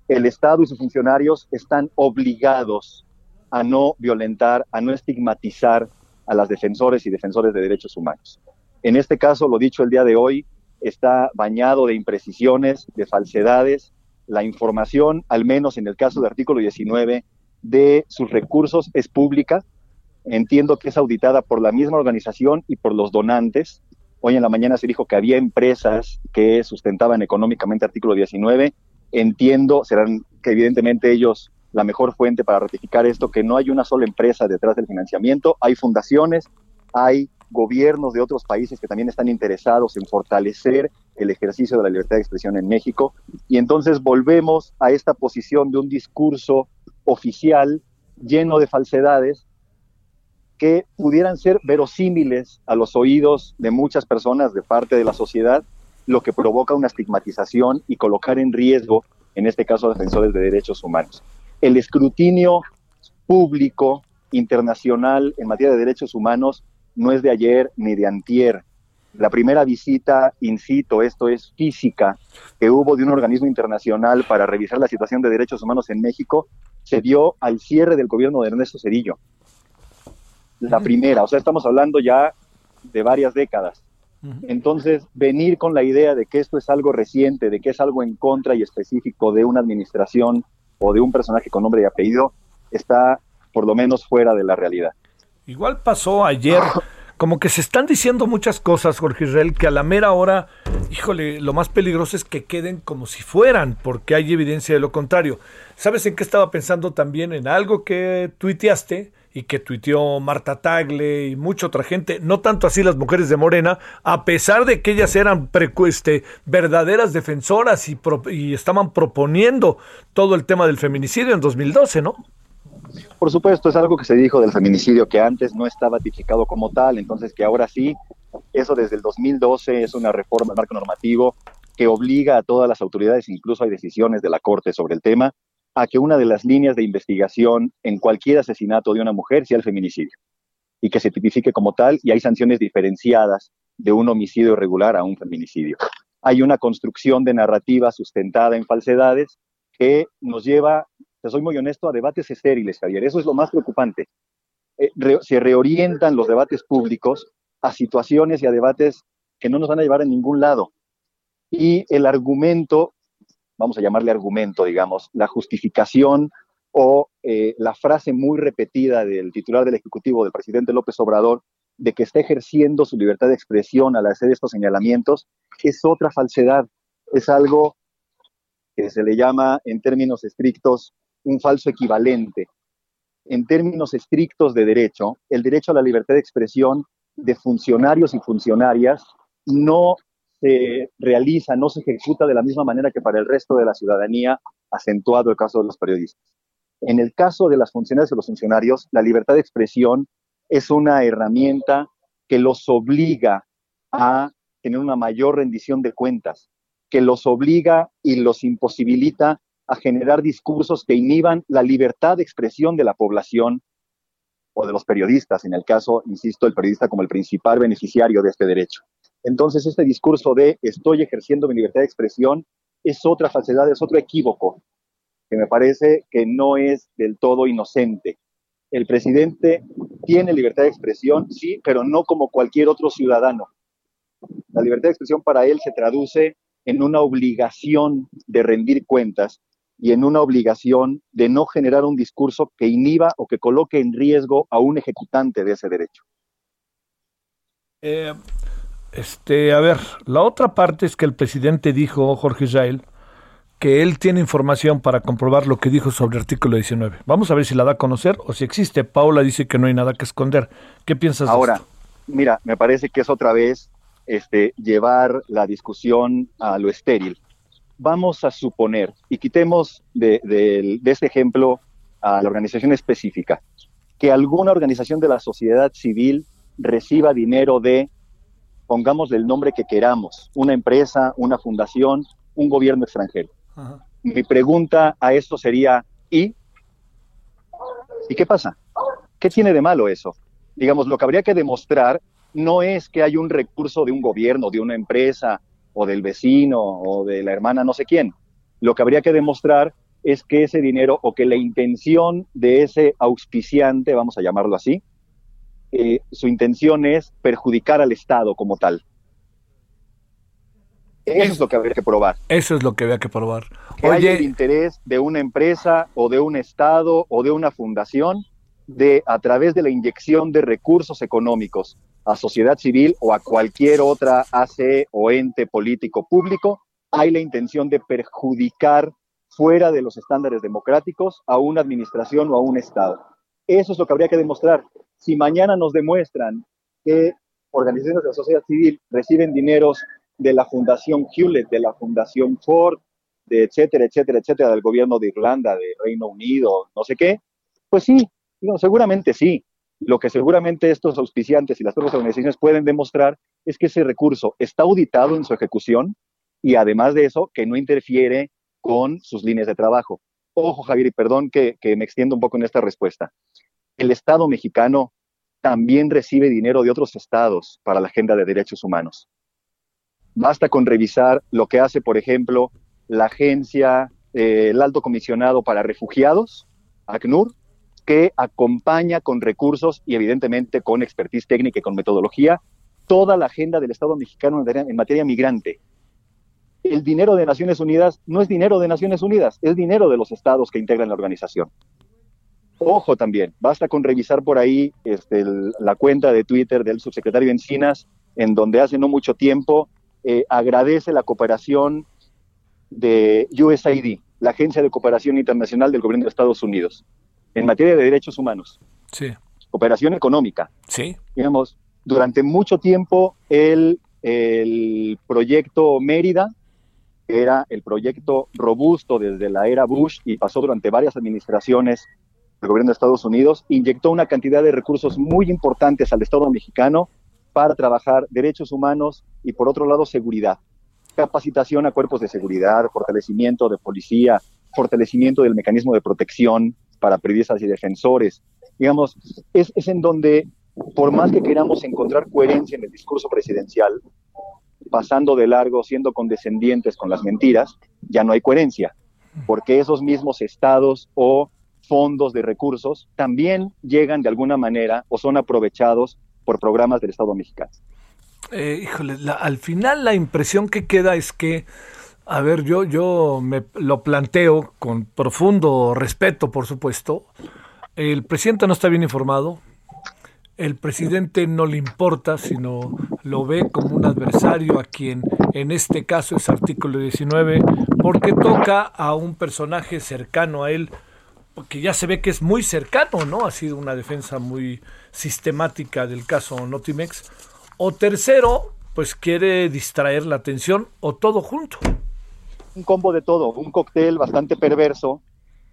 El Estado y sus funcionarios están obligados a no violentar, a no estigmatizar a las defensores y defensores de derechos humanos. En este caso, lo dicho el día de hoy, está bañado de imprecisiones, de falsedades. La información, al menos en el caso del artículo 19, de sus recursos es pública. Entiendo que es auditada por la misma organización y por los donantes. Hoy en la mañana se dijo que había empresas que sustentaban económicamente artículo 19. Entiendo, serán que evidentemente ellos la mejor fuente para ratificar esto, que no hay una sola empresa detrás del financiamiento, hay fundaciones, hay gobiernos de otros países que también están interesados en fortalecer el ejercicio de la libertad de expresión en México. Y entonces volvemos a esta posición de un discurso oficial lleno de falsedades que pudieran ser verosímiles a los oídos de muchas personas de parte de la sociedad, lo que provoca una estigmatización y colocar en riesgo, en este caso, defensores de derechos humanos. El escrutinio público internacional en materia de derechos humanos no es de ayer ni de antier. La primera visita, incito, esto es física, que hubo de un organismo internacional para revisar la situación de derechos humanos en México, se dio al cierre del gobierno de Ernesto Cedillo. La primera, o sea, estamos hablando ya de varias décadas. Entonces, venir con la idea de que esto es algo reciente, de que es algo en contra y específico de una administración o de un personaje con nombre y apellido, está por lo menos fuera de la realidad.
Igual pasó ayer. <laughs> Como que se están diciendo muchas cosas, Jorge Israel, que a la mera hora, híjole, lo más peligroso es que queden como si fueran, porque hay evidencia de lo contrario. ¿Sabes en qué estaba pensando también? En algo que tuiteaste y que tuiteó Marta Tagle y mucha otra gente, no tanto así las mujeres de Morena, a pesar de que ellas eran este, verdaderas defensoras y, y estaban proponiendo todo el tema del feminicidio en 2012, ¿no?
Por supuesto, es algo que se dijo del feminicidio que antes no estaba tipificado como tal, entonces que ahora sí, eso desde el 2012 es una reforma del marco normativo que obliga a todas las autoridades, incluso hay decisiones de la Corte sobre el tema, a que una de las líneas de investigación en cualquier asesinato de una mujer sea el feminicidio y que se tipifique como tal y hay sanciones diferenciadas de un homicidio irregular a un feminicidio. Hay una construcción de narrativa sustentada en falsedades que nos lleva te soy muy honesto, a debates estériles, Javier. Eso es lo más preocupante. Eh, se reorientan los debates públicos a situaciones y a debates que no nos van a llevar a ningún lado. Y el argumento, vamos a llamarle argumento, digamos, la justificación o eh, la frase muy repetida del titular del Ejecutivo, del presidente López Obrador, de que está ejerciendo su libertad de expresión al hacer estos señalamientos, es otra falsedad. Es algo que se le llama, en términos estrictos, un falso equivalente. En términos estrictos de derecho, el derecho a la libertad de expresión de funcionarios y funcionarias no se realiza, no se ejecuta de la misma manera que para el resto de la ciudadanía, acentuado el caso de los periodistas. En el caso de las funcionarias y los funcionarios, la libertad de expresión es una herramienta que los obliga a tener una mayor rendición de cuentas, que los obliga y los imposibilita a generar discursos que inhiban la libertad de expresión de la población o de los periodistas, en el caso, insisto, el periodista como el principal beneficiario de este derecho. Entonces, este discurso de estoy ejerciendo mi libertad de expresión es otra falsedad, es otro equívoco, que me parece que no es del todo inocente. El presidente tiene libertad de expresión, sí, pero no como cualquier otro ciudadano. La libertad de expresión para él se traduce en una obligación de rendir cuentas y en una obligación de no generar un discurso que inhiba o que coloque en riesgo a un ejecutante de ese derecho.
Eh, este, a ver, la otra parte es que el presidente dijo, Jorge Israel, que él tiene información para comprobar lo que dijo sobre el artículo 19. Vamos a ver si la da a conocer o si existe. Paula dice que no hay nada que esconder. ¿Qué piensas
Ahora,
de esto?
mira, me parece que es otra vez este, llevar la discusión a lo estéril. Vamos a suponer, y quitemos de, de este ejemplo a la organización específica, que alguna organización de la sociedad civil reciba dinero de, pongamos el nombre que queramos, una empresa, una fundación, un gobierno extranjero. Mi pregunta a esto sería, ¿y? ¿Y qué pasa? ¿Qué tiene de malo eso? Digamos, lo que habría que demostrar no es que hay un recurso de un gobierno, de una empresa, o del vecino, o de la hermana no sé quién. Lo que habría que demostrar es que ese dinero o que la intención de ese auspiciante, vamos a llamarlo así, eh, su intención es perjudicar al Estado como tal. Eso es, lo que habría que probar.
Eso es lo que habría que probar.
Que hay el interés de una empresa o de un Estado o de una fundación de, a través de la inyección de recursos económicos a sociedad civil o a cualquier otra AC o ente político público, hay la intención de perjudicar fuera de los estándares democráticos a una administración o a un Estado. Eso es lo que habría que demostrar. Si mañana nos demuestran que organizaciones de la sociedad civil reciben dineros de la Fundación Hewlett, de la Fundación Ford, de etcétera, etcétera, etcétera, del gobierno de Irlanda, de Reino Unido, no sé qué, pues sí, seguramente sí. Lo que seguramente estos auspiciantes y las otras organizaciones pueden demostrar es que ese recurso está auditado en su ejecución y además de eso, que no interfiere con sus líneas de trabajo. Ojo, Javier, y perdón que, me extiendo un poco en esta respuesta. El Estado mexicano también recibe dinero de otros estados para la agenda de derechos humanos. Basta con revisar lo que hace, por ejemplo, la agencia, eh, el alto comisionado para refugiados, ACNUR, que acompaña con recursos y evidentemente con expertise técnica y con metodología toda la agenda del Estado mexicano en materia migrante el dinero de Naciones Unidas no es dinero de Naciones Unidas, es dinero de los estados que integran la organización. Ojo también, basta con revisar por ahí este, la cuenta de Twitter del subsecretario Encinas, en donde hace no mucho tiempo eh, agradece la cooperación de USAID, la Agencia de Cooperación Internacional del Gobierno de Estados Unidos, en materia de derechos humanos.
Sí.
Cooperación económica.
Sí.
Digamos, durante mucho tiempo el, el proyecto Mérida era el proyecto robusto desde la era Bush y pasó durante varias administraciones del gobierno de Estados Unidos, inyectó una cantidad de recursos muy importantes al Estado mexicano para trabajar derechos humanos y por otro lado seguridad, capacitación a cuerpos de seguridad, fortalecimiento de policía, fortalecimiento del mecanismo de protección para periodistas y defensores. Digamos, es, es en donde, por más que queramos encontrar coherencia en el discurso presidencial, pasando de largo, siendo condescendientes con las mentiras, ya no hay coherencia, porque esos mismos estados o fondos de recursos también llegan de alguna manera o son aprovechados por programas del Estado mexicano.
Eh, híjole, al final la impresión que queda es que, a ver, yo, yo me lo planteo con profundo respeto, por supuesto. El presidente no está bien informado, el presidente no le importa, sino lo ve como un adversario a quien en este caso es artículo 19, porque toca a un personaje cercano a él, que ya se ve que es muy cercano, ¿no? Ha sido una defensa muy sistemática del caso Notimex. O tercero, pues quiere distraer la atención o todo junto.
Un combo de todo, un cóctel bastante perverso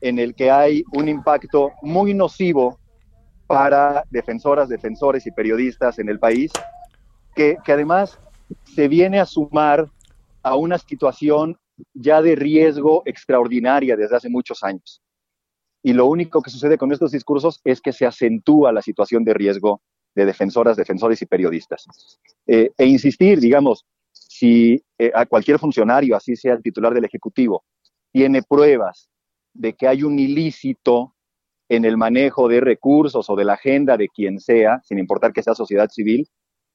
en el que hay un impacto muy nocivo para defensoras, defensores y periodistas en el país, que, además se viene a sumar a una situación ya de riesgo extraordinaria desde hace muchos años. Y lo único que sucede con estos discursos es que se acentúa la situación de riesgo de defensoras, defensores y periodistas. Eh, e insistir, digamos, si eh, a cualquier funcionario, así sea el titular del Ejecutivo, tiene pruebas de que hay un ilícito en el manejo de recursos o de la agenda de quien sea, sin importar que sea sociedad civil,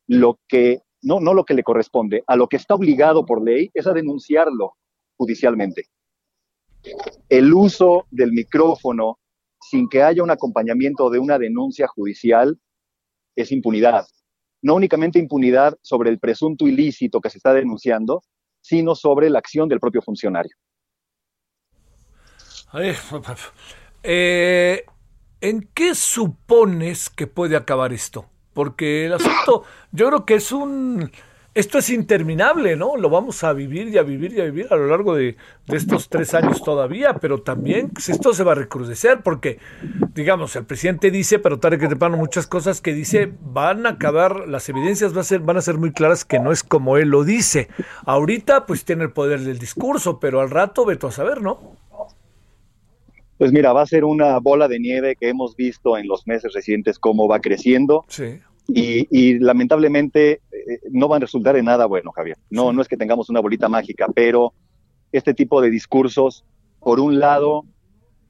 lo que, no, no lo que le corresponde, a lo que está obligado por ley es a denunciarlo judicialmente. El uso del micrófono sin que haya un acompañamiento de una denuncia judicial es impunidad. No únicamente impunidad sobre el presunto ilícito que se está denunciando, sino sobre la acción del propio funcionario.
Eh, ¿En qué supones que puede acabar esto? Porque el asunto, yo creo que es un, esto es interminable, ¿no? Lo vamos a vivir y a vivir y a vivir a lo largo de, estos tres años todavía, pero también pues, esto se va a recrudecer porque, digamos, el presidente dice, pero tarde que temprano muchas cosas que dice van a acabar, las evidencias a ser, van a ser muy claras que no es como él lo dice. Ahorita pues tiene el poder del discurso, pero al rato veto a saber, ¿no?
Pues mira, va a ser una bola de nieve que hemos visto en los meses recientes cómo va creciendo.
Sí.
Y, lamentablemente eh, no van a resultar en nada bueno, Javier. No, no es que tengamos una bolita mágica, pero este tipo de discursos, por un lado,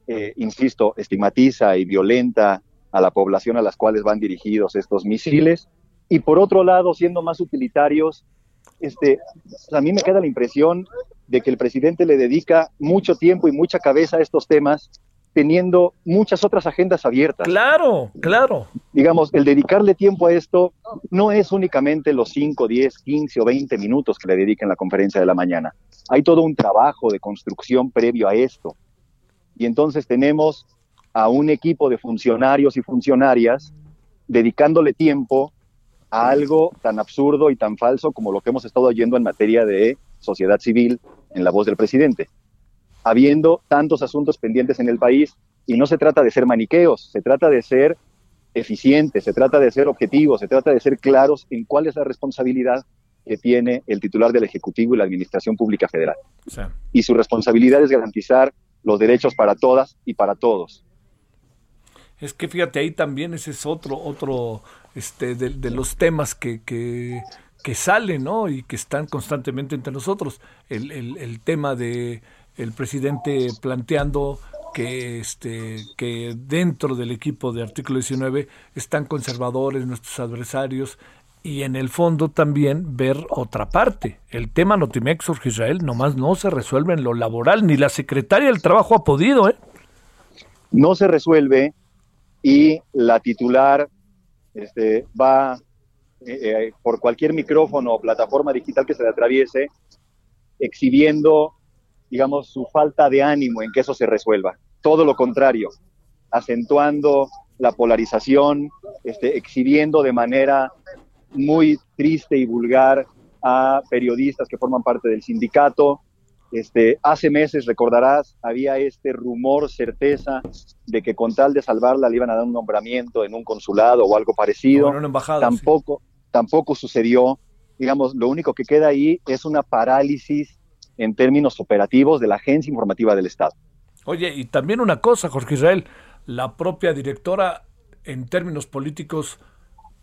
eh, insisto, estigmatiza y violenta a la población a las cuales van dirigidos estos misiles, y por otro lado, siendo más utilitarios, este, a mí me queda la impresión de que el presidente le dedica mucho tiempo y mucha cabeza a estos temas teniendo muchas otras agendas abiertas.
Claro, claro.
Digamos, el dedicarle tiempo a esto no es únicamente los 5, 10, 15 o 20 minutos que le dedica en la conferencia de la mañana. Hay todo un trabajo de construcción previo a esto. Y entonces tenemos a un equipo de funcionarios y funcionarias dedicándole tiempo a algo tan absurdo y tan falso como lo que hemos estado oyendo en materia de sociedad civil en la voz del presidente habiendo tantos asuntos pendientes en el país y no se trata de ser maniqueos, se trata de ser eficientes, se trata de ser objetivos, se trata de ser claros en cuál es la responsabilidad que tiene el titular del Ejecutivo y la Administración Pública Federal. Y su responsabilidad es garantizar los derechos para todas y para todos.
Es que fíjate, ahí también ese es otro, otro este, de, los temas que, que, que, salen, ¿no? Y que están constantemente entre nosotros. el, el tema de el presidente planteando que este que dentro del equipo de artículo 19 están conservadores nuestros adversarios y en el fondo también ver otra parte. El tema Notimex Jorge Israel nomás no se resuelve en lo laboral, ni la secretaria del trabajo ha podido, ¿eh?
No se resuelve y la titular este, va eh, eh, por cualquier micrófono o plataforma digital que se le atraviese exhibiendo digamos, su falta de ánimo en que eso se resuelva. Todo lo contrario, acentuando la polarización, este, exhibiendo de manera muy triste y vulgar a periodistas que forman parte del sindicato. Este, hace meses, recordarás, había este rumor, certeza, de que con tal de salvarla le iban a dar un nombramiento en un consulado o algo parecido. tampoco, tampoco sucedió. Digamos, lo único que queda ahí es una parálisis en términos operativos de la Agencia Informativa del Estado.
Oye, y también una cosa, Jorge Israel, la propia directora en términos políticos,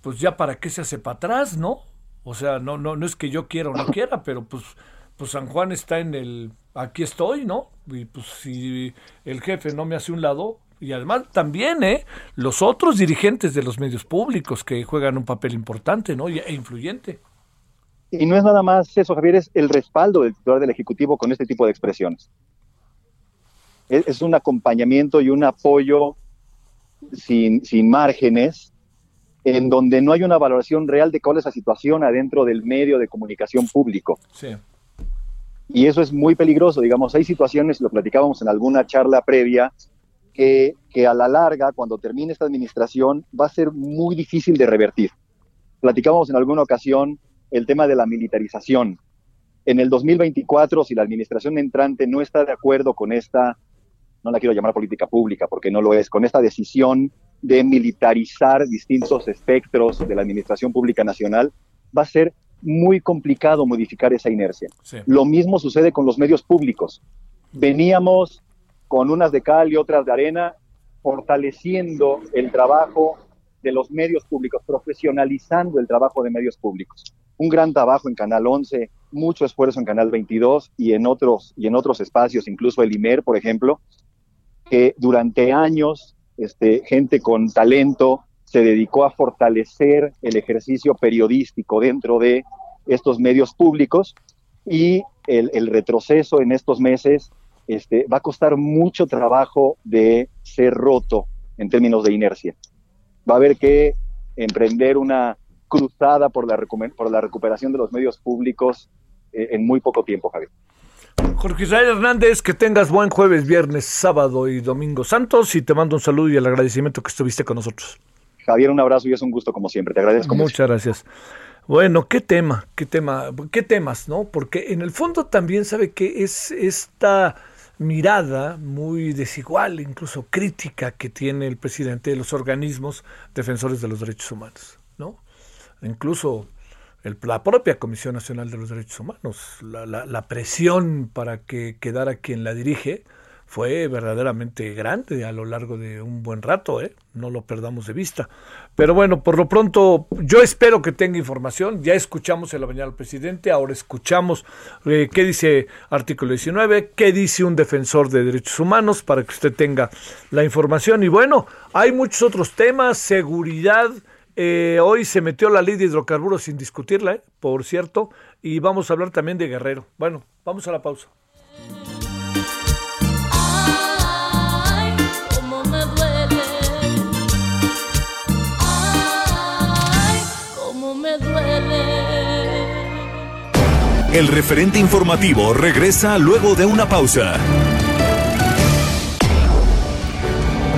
pues ya para qué se hace para atrás, ¿no? O sea, no, no, no es que yo quiera o no quiera, <coughs> pero pues, pues San Juan está en el, aquí estoy, ¿no? Y pues si el jefe no me hace un lado, y además también, ¿eh? Los otros dirigentes de los medios públicos que juegan un papel importante, ¿no? E influyente.
Y no es nada más eso, Javier, es el respaldo del titular del Ejecutivo con este tipo de expresiones. Es, un acompañamiento y un apoyo sin, sin márgenes, en donde no hay una valoración real de cuál es la situación adentro del medio de comunicación público.
Sí.
Y eso es muy peligroso, digamos, hay situaciones, lo platicábamos en alguna charla previa, que, que a la larga, cuando termine esta administración, va a ser muy difícil de revertir. Platicábamos en alguna ocasión el tema de la militarización. En el 2024, si la administración entrante no está de acuerdo con esta, no la quiero llamar política pública porque no lo es, con esta decisión de militarizar distintos espectros de la administración pública nacional, va a ser muy complicado modificar esa inercia. Lo mismo sucede con los medios públicos. Veníamos con unas de cal y otras de arena, fortaleciendo el trabajo de los medios públicos, profesionalizando el trabajo de medios públicos un gran trabajo en Canal 11, mucho esfuerzo en Canal 22 y en otros, y en otros espacios, incluso el IMER, por ejemplo, que durante años este, gente con talento se dedicó a fortalecer el ejercicio periodístico dentro de estos medios públicos y el, retroceso en estos meses este, va a costar mucho trabajo de ser roto en términos de inercia. Va a haber que emprender una cruzada por la, por la recuperación de los medios públicos eh, en muy poco tiempo, Javier.
Jorge Israel Hernández, que tengas buen jueves, viernes, sábado y domingo santos y te mando un saludo y el agradecimiento que estuviste con nosotros.
Javier, un abrazo y es un gusto como siempre, te agradezco.
Muchas gracias. Bueno, qué tema, qué tema, qué temas, ¿no? Porque en el fondo también sabe que es esta mirada muy desigual, incluso crítica que tiene el presidente de los organismos defensores de los derechos humanos, Incluso la propia Comisión Nacional de los Derechos Humanos, la, la presión para que quedara quien la dirige, fue verdaderamente grande a lo largo de un buen rato, ¿eh? no lo perdamos de vista. Pero bueno, por lo pronto yo espero que tenga información, ya escuchamos el la mañana al presidente, ahora escuchamos eh, qué dice artículo 19, qué dice un defensor de derechos humanos para que usted tenga la información. Y bueno, hay muchos otros temas, seguridad. Eh, hoy se metió la ley de hidrocarburos sin discutirla, ¿eh? por cierto, y vamos a hablar también de Guerrero. Bueno, vamos a la pausa.
El referente informativo regresa luego de una pausa.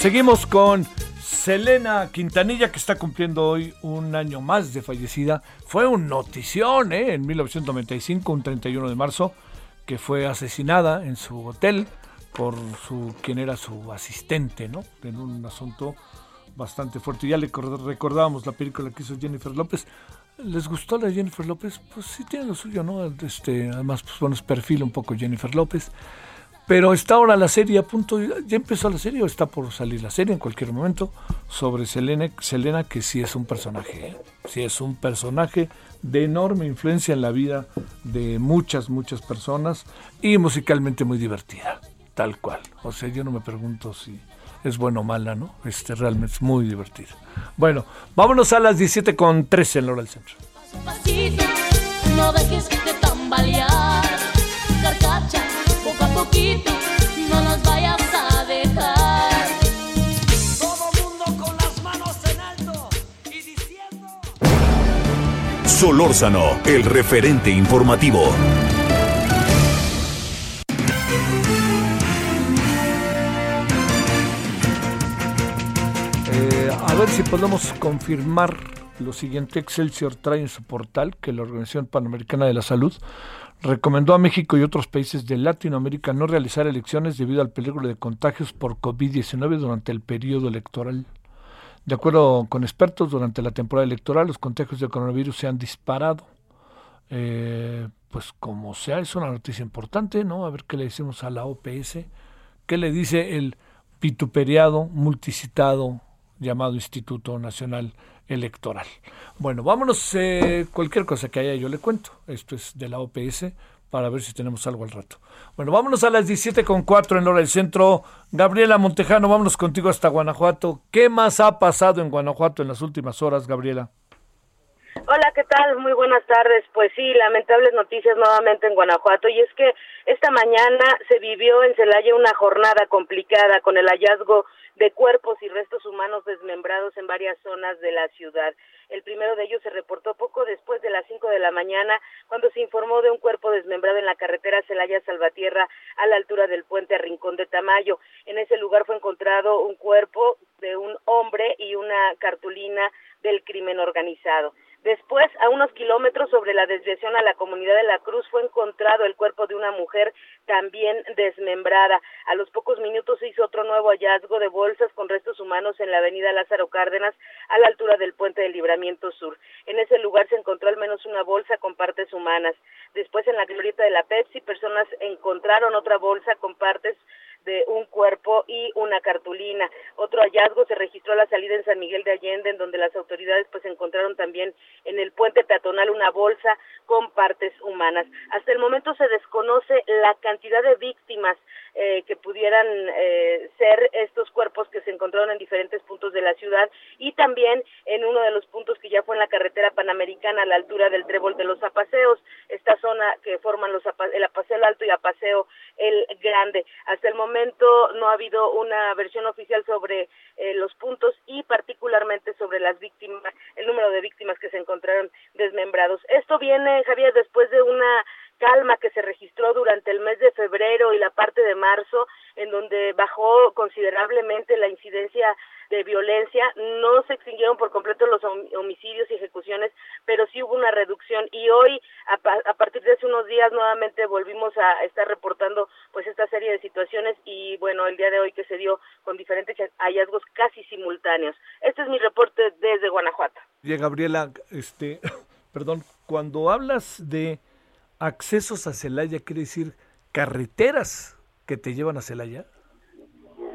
Seguimos con Selena Quintanilla, que está cumpliendo hoy un año más de fallecida. Fue un notición, ¿eh? En 1995, un 31 de marzo, que fue asesinada en su hotel por su quien era su asistente, ¿no? En un asunto bastante fuerte. Ya le recordábamos la película que hizo Jennifer López. ¿Les gustó la Jennifer López? Pues sí tiene lo suyo, ¿no? Este, además, pues bueno, es perfil un poco Jennifer López. Pero está ahora la serie a punto, ya empezó la serie o está por salir la serie en cualquier momento sobre Selena, Selena que sí es un personaje, ¿eh? sí es un personaje de enorme influencia en la vida de muchas, muchas personas y musicalmente muy divertida, tal cual. O sea, yo no me pregunto si es buena o mala, ¿no? Este realmente es muy divertida. Bueno, vámonos a las 17 con 13 en la hora del centro. no dejes de tambalear, Solórzano, el referente informativo. Eh, a ver si podemos confirmar lo siguiente. Excelsior trae en su portal que la Organización Panamericana de la Salud recomendó a México y otros países de Latinoamérica no realizar elecciones debido al peligro de contagios por COVID-19 durante el periodo electoral. De acuerdo con expertos, durante la temporada electoral los contagios de coronavirus se han disparado. Eh, pues como sea, es una noticia importante, ¿no? A ver qué le decimos a la OPS. ¿Qué le dice el vituperiado, multicitado, llamado Instituto Nacional Electoral. Bueno, vámonos, eh, cualquier cosa que haya yo le cuento. Esto es de la OPS para ver si tenemos algo al rato. Bueno, vámonos a las 17.4 en hora del centro. Gabriela Montejano, vámonos contigo hasta Guanajuato. ¿Qué más ha pasado en Guanajuato en las últimas horas, Gabriela?
Hola, ¿qué tal? Muy buenas tardes. Pues sí, lamentables noticias nuevamente en Guanajuato. Y es que esta mañana se vivió en Celaya una jornada complicada con el hallazgo de cuerpos y restos humanos desmembrados en varias zonas de la ciudad. El primero de ellos se reportó poco después de las cinco de la mañana, cuando se informó de un cuerpo desmembrado en la carretera Celaya-Salvatierra, a la altura del puente Rincón de Tamayo. En ese lugar fue encontrado un cuerpo de un hombre y una cartulina del crimen organizado. Después, a unos kilómetros sobre la desviación a la comunidad de la Cruz, fue encontrado el cuerpo de una mujer también desmembrada. A los pocos minutos se hizo otro nuevo hallazgo de bolsas con restos humanos en la avenida Lázaro Cárdenas, a la altura del puente de Libramiento Sur. En ese lugar se encontró al menos una bolsa con partes humanas. Después, en la glorieta de la Pepsi, personas encontraron otra bolsa con partes de un cuerpo y una cartulina. Otro hallazgo se registró a la salida en San Miguel de Allende, en donde las autoridades pues encontraron también en el puente peatonal una bolsa con partes humanas. Hasta el momento se desconoce la cantidad de víctimas eh, que pudieran eh, ser estos cuerpos que se encontraron en diferentes puntos de la ciudad y también en uno de los puntos que ya fue en la carretera panamericana a la altura del trébol de los apaseos, esta zona que forman los el apaseo alto y apaseo el grande. Hasta el momento no ha habido una versión oficial sobre eh, los puntos y particularmente sobre las víctimas, el número de víctimas que se encontraron desmembrados. Esto viene, Javier, después de una calma que se registró durante el mes de febrero y la parte de marzo, en donde bajó considerablemente la incidencia de violencia. No se extinguieron por completo los homicidios y ejecuciones, pero sí hubo una reducción. Y hoy, a, partir de hace unos días, nuevamente volvimos a estar reportando pues esta serie de situaciones y bueno, el día de hoy que se dio con diferentes hallazgos casi simultáneos. Este es mi reporte desde Guanajuato.
Bien, Gabriela, este, <coughs> perdón, cuando hablas de accesos a Celaya quiere decir carreteras que te llevan a Celaya?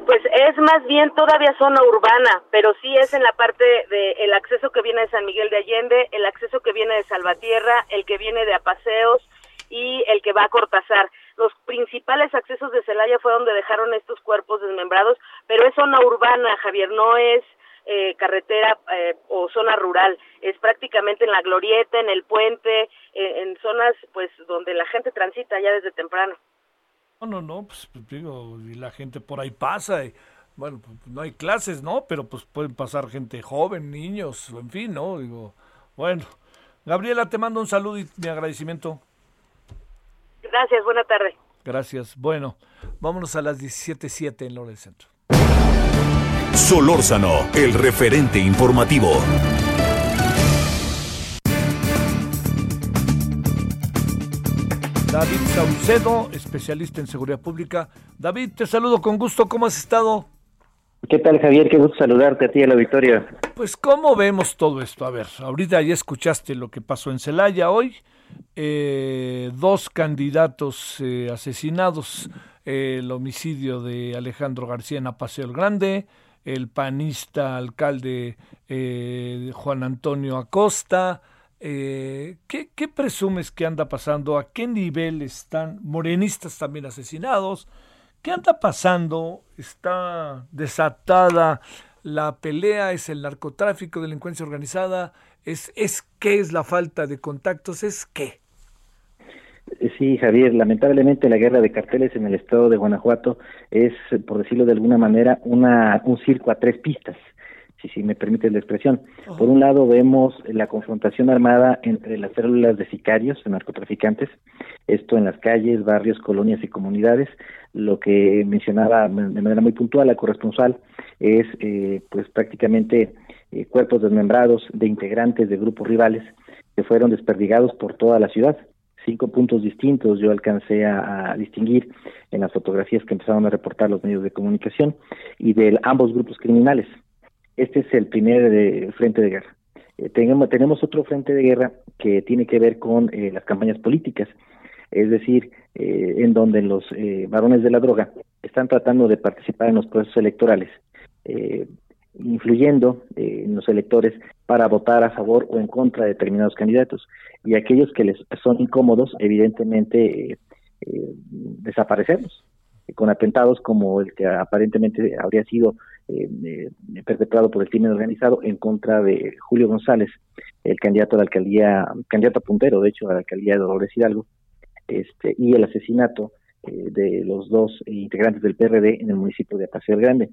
Pues es más bien todavía zona urbana, pero sí es en la parte del el acceso que viene de San Miguel de Allende, el acceso que viene de Salvatierra, el que viene de Apaseos y el que va a Cortázar. Los principales accesos de Celaya fue donde dejaron estos cuerpos desmembrados, pero es zona urbana, Javier, no es eh, carretera eh, o zona rural, es prácticamente en la glorieta, en el puente, en zonas pues donde la gente transita ya desde temprano.
No, no, no, pues, pues digo, y la gente por ahí pasa, y, bueno, pues, no hay clases, ¿no? Pero pues pueden pasar gente joven, niños, en fin, ¿no? Digo, bueno, Gabriela, te mando un saludo y mi agradecimiento.
Gracias, buena tarde.
Gracias. Bueno, vámonos a las 17.07 en Lore del Centro.
Solórzano, el referente informativo.
David Saucedo, especialista en seguridad pública. David, te saludo con gusto. ¿Cómo has estado?
¿Qué tal, Javier? Qué gusto saludarte a ti en la victoria.
Pues, ¿cómo vemos todo esto? A ver, ahorita ya escuchaste lo que pasó en Celaya hoy. Eh, dos candidatos eh, asesinados. el homicidio de Alejandro García en Apaseo el Grande el panista alcalde eh, Juan Antonio Acosta. Eh, ¿qué, ¿Qué presumes que anda pasando? ¿A qué nivel están morenistas también asesinados? ¿Qué anda pasando? ¿Está desatada la pelea? ¿Es el narcotráfico, delincuencia organizada? ¿Es, es qué es la falta de contactos? ¿Es qué?
Sí, Javier, lamentablemente la guerra de carteles en el estado de Guanajuato es, por decirlo de alguna manera, una, un circo a tres pistas, si, si me permite la expresión. Por un lado vemos la confrontación armada entre las células de sicarios, de narcotraficantes, esto en las calles, barrios, colonias y comunidades. Lo que mencionaba de manera muy puntual la corresponsal es eh, pues prácticamente eh, cuerpos desmembrados de integrantes de grupos rivales que fueron desperdigados por toda la ciudad cinco puntos distintos yo alcancé a, distinguir en las fotografías que empezaron a reportar los medios de comunicación y de ambos grupos criminales. Este es el primer eh, frente de guerra. Eh, tenemos, otro frente de guerra que tiene que ver con eh, las campañas políticas, es decir, en donde los varones de la droga están tratando de participar en los procesos electorales, influyendo eh, en los electores para votar a favor o en contra de determinados candidatos. Y aquellos que les son incómodos, evidentemente, eh, eh desaparecerlos, con atentados como el que aparentemente habría sido perpetrado por el crimen organizado en contra de Julio González, el candidato a la alcaldía, candidato puntero, de hecho, a la alcaldía de Dolores Hidalgo, este, y el asesinato eh, de los dos integrantes del PRD en el municipio de Paseo Grande.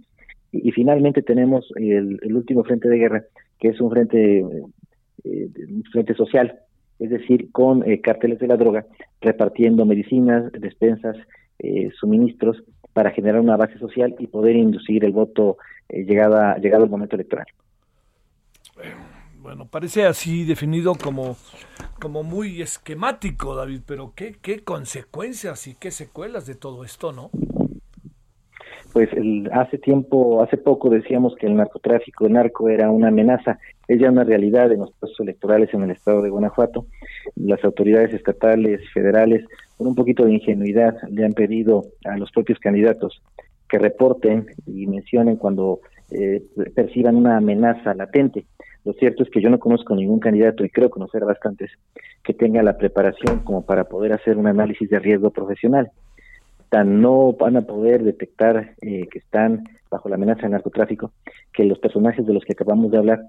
Y, finalmente tenemos el, último frente de guerra, que es un frente, eh, frente social, es decir, con eh, carteles de la droga, repartiendo medicinas, despensas, suministros para generar una base social y poder inducir el voto llegada, llegado el momento electoral.
Bueno, parece así definido como, como muy esquemático, David, pero ¿qué, qué consecuencias y qué secuelas de todo esto, ¿no?
Pues el, hace tiempo, hace poco decíamos que el narcotráfico, el narco era una amenaza, es ya una realidad en los procesos electorales en el estado de Guanajuato. Las autoridades estatales, federales, con un poquito de ingenuidad, le han pedido a los propios candidatos que reporten y mencionen cuando eh, perciban una amenaza latente. Lo cierto es que yo no conozco ningún candidato, y creo conocer bastantes, que tenga la preparación como para poder hacer un análisis de riesgo profesional. No van a poder detectar eh, que están bajo la amenaza de narcotráfico, que los personajes de los que acabamos de hablar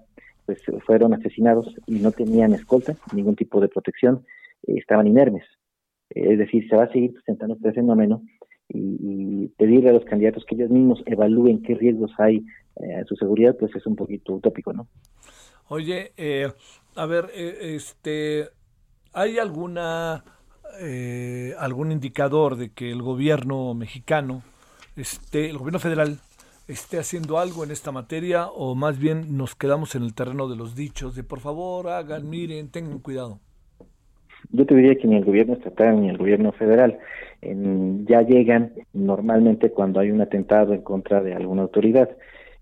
pues fueron asesinados y no tenían escolta, ningún tipo de protección, eh, estaban inermes. es decir, se va a seguir presentando este fenómeno y, pedirle a los candidatos que ellos mismos evalúen qué riesgos hay eh, a su seguridad, pues es un poquito utópico, ¿no?
Oye, eh, a ver, eh, este, ¿hay alguna algún indicador de que el gobierno mexicano, este, el gobierno federal, esté haciendo algo en esta materia o más bien nos quedamos en el terreno de los dichos de por favor hagan, miren, tengan cuidado?
Yo te diría que ni el gobierno estatal ni el gobierno federal ya llegan normalmente cuando hay un atentado en contra de alguna autoridad.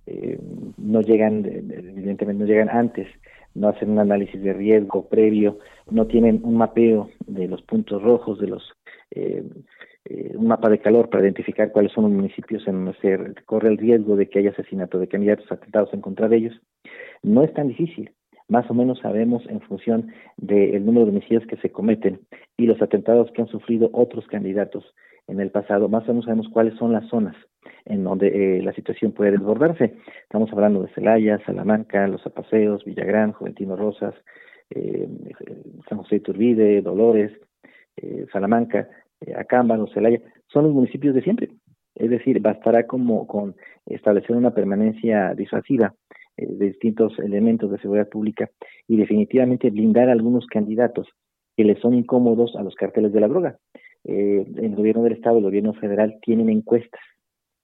Eh, no llegan, evidentemente no llegan antes, no hacen un análisis de riesgo previo, no tienen un mapeo de los puntos rojos, de los eh, eh, un mapa de calor para identificar cuáles son los municipios en los que corre el riesgo de que haya asesinato de candidatos atentados en contra de ellos. No es tan difícil más o menos sabemos en función del número de homicidios que se cometen y los atentados que han sufrido otros candidatos en el pasado, más o menos sabemos cuáles son las zonas en donde eh, la situación puede desbordarse. Estamos hablando de Celaya, Salamanca, Los Apaseos, Villagrán, Juventino Rosas, San José de Turbide, Dolores, eh, Salamanca, Acámbaro, Celaya, son los municipios de siempre. Es decir, bastará como con establecer una permanencia disuasiva eh, de distintos elementos de seguridad pública y definitivamente blindar a algunos candidatos que les son incómodos a los carteles de la droga. Eh, el gobierno del Estado, el gobierno federal tienen encuestas.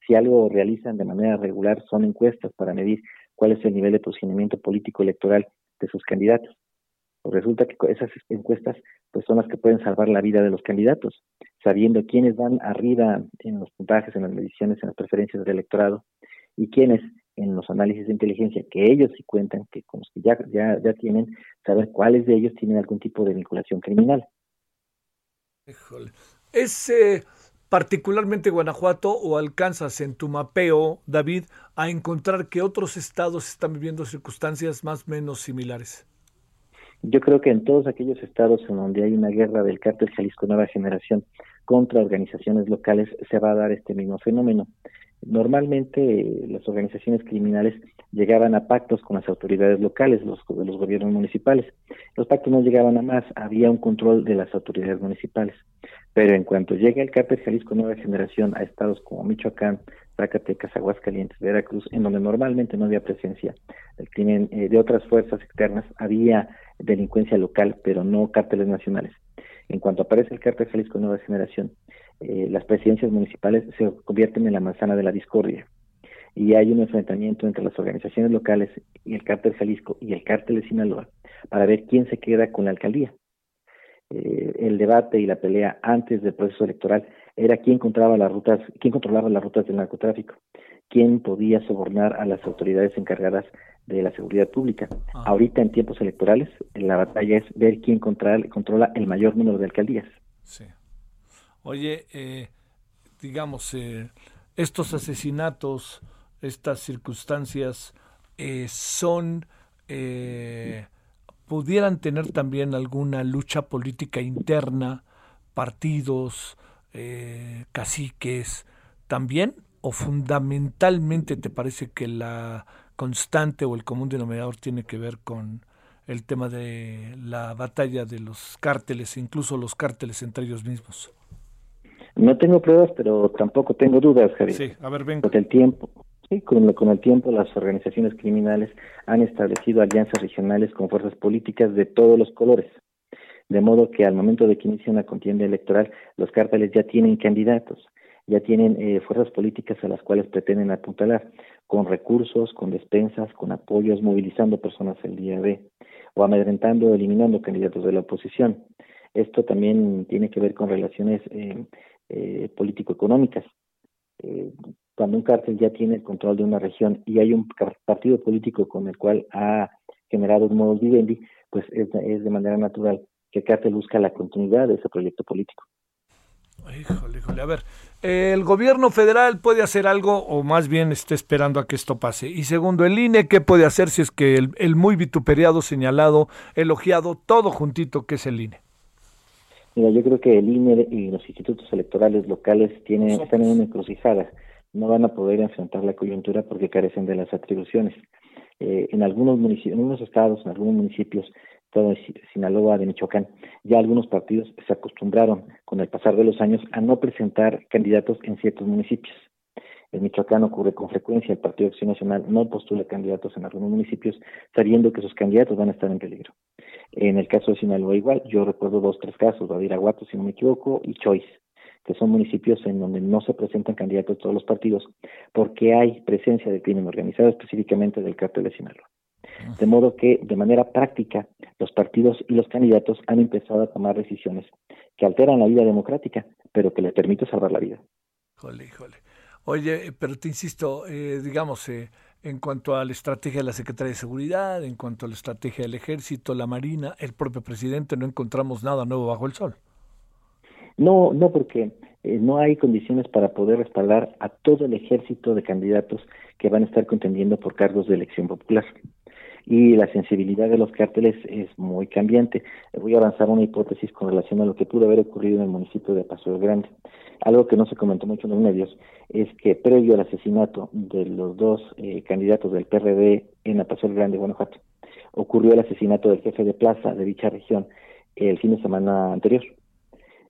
Si algo realizan de manera regular son encuestas para medir cuál es el nivel de posicionamiento político electoral de sus candidatos. Pues resulta que esas encuestas pues son las que pueden salvar la vida de los candidatos, sabiendo quiénes van arriba en los puntajes, en las mediciones, en las preferencias del electorado y quiénes en los análisis de inteligencia que ellos sí cuentan, que con los que ya, ya, ya tienen, saber cuáles de ellos tienen algún tipo de vinculación criminal.
¿Es eh, particularmente Guanajuato o alcanzas en tu mapeo, David, a encontrar que otros estados están viviendo circunstancias más o menos similares?
Yo creo que en todos aquellos estados en donde hay una guerra del cártel Jalisco Nueva Generación contra organizaciones locales se va a dar este mismo fenómeno. Normalmente las organizaciones criminales llegaban a pactos con las autoridades locales, los, los gobiernos municipales. Los pactos no llegaban a más, había un control de las autoridades municipales. Pero en cuanto llega el cártel Jalisco Nueva Generación a estados como Michoacán, Zacatecas, Aguascalientes, Veracruz, en donde normalmente no había presencia eh, de otras fuerzas externas, había delincuencia local, pero no cárteles nacionales. En cuanto aparece el cártel Jalisco Nueva Generación, eh, las presidencias municipales se convierten en la manzana de la discordia y hay un enfrentamiento entre las organizaciones locales y el cártel Jalisco y el cártel de Sinaloa para ver quién se queda con la alcaldía. Eh, el debate y la pelea antes del proceso electoral era quién controlaba las rutas, quién controlaba las rutas del narcotráfico, quién podía sobornar a las autoridades encargadas de la seguridad pública. Ah. Ahorita en tiempos electorales la batalla es ver quién controla, controla el mayor número de alcaldías.
Sí. Oye, eh, digamos, eh, estos asesinatos, estas circunstancias eh, son, eh, pudieran tener también alguna lucha política interna, partidos, caciques, también, o fundamentalmente te parece que la constante o el común denominador tiene que ver con el tema de la batalla de los cárteles, incluso los cárteles entre ellos mismos.
No tengo pruebas, pero tampoco tengo dudas, Javier.
Sí, a ver.
Porque el tiempo, sí, con, con el tiempo las organizaciones criminales han establecido alianzas regionales con fuerzas políticas de todos los colores. De modo que al momento de que inicia una contienda electoral, los cárteles ya tienen candidatos, ya tienen eh, fuerzas políticas a las cuales pretenden apuntalar, con recursos, con despensas, con apoyos, movilizando personas el día de, o amedrentando eliminando candidatos de la oposición. Esto también tiene que ver con relaciones eh, eh, político-económicas. Eh, cuando un cártel ya tiene el control de una región y hay un partido político con el cual ha generado un modo vivendi, pues es, de manera natural que el cártel busca la continuidad de ese proyecto político.
Híjole, híjole, a ver, el gobierno federal puede hacer algo o más bien está esperando a que esto pase. Y segundo, el INE, ¿qué puede hacer si es que el, el muy vituperiado, señalado, elogiado, todo juntito que es el INE?
Mira, yo creo que el INE y los institutos electorales locales tienen, están en una encrucijada. No van a poder enfrentar la coyuntura porque carecen de las atribuciones. Eh, en algunos municipios, en algunos estados, en algunos municipios, todo Sinaloa, de Michoacán, ya algunos partidos se acostumbraron con el pasar de los años a no presentar candidatos en ciertos municipios. En Michoacán ocurre con frecuencia, el Partido de Acción Nacional no postula candidatos en algunos municipios sabiendo que sus candidatos van a estar en peligro. En el caso de Sinaloa igual, yo recuerdo dos, tres casos, Badiraguato, si no me equivoco, y Choice, que son municipios en donde no se presentan candidatos de todos los partidos porque hay presencia de crimen organizado, específicamente del cártel de Sinaloa. De modo que, de manera práctica, los partidos y los candidatos han empezado a tomar decisiones que alteran la vida democrática, pero que le permiten salvar la vida.
Híjole, híjole. Oye, pero te insisto, eh, digamos, eh, en cuanto a la estrategia de la Secretaría de Seguridad, en cuanto a la estrategia del Ejército, la Marina, el propio presidente, no encontramos nada nuevo bajo el sol.
No, no, porque eh, no hay condiciones para poder respaldar a todo el ejército de candidatos que van a estar contendiendo por cargos de elección popular y la sensibilidad de los cárteles es muy cambiante. Voy a avanzar una hipótesis con relación a lo que pudo haber ocurrido en el municipio de Paso del Grande. Algo que no se comentó mucho en los medios es que previo al asesinato de los dos eh, candidatos del PRD en Paso del Grande, Guanajuato, ocurrió el asesinato del jefe de plaza de dicha región el fin de semana anterior.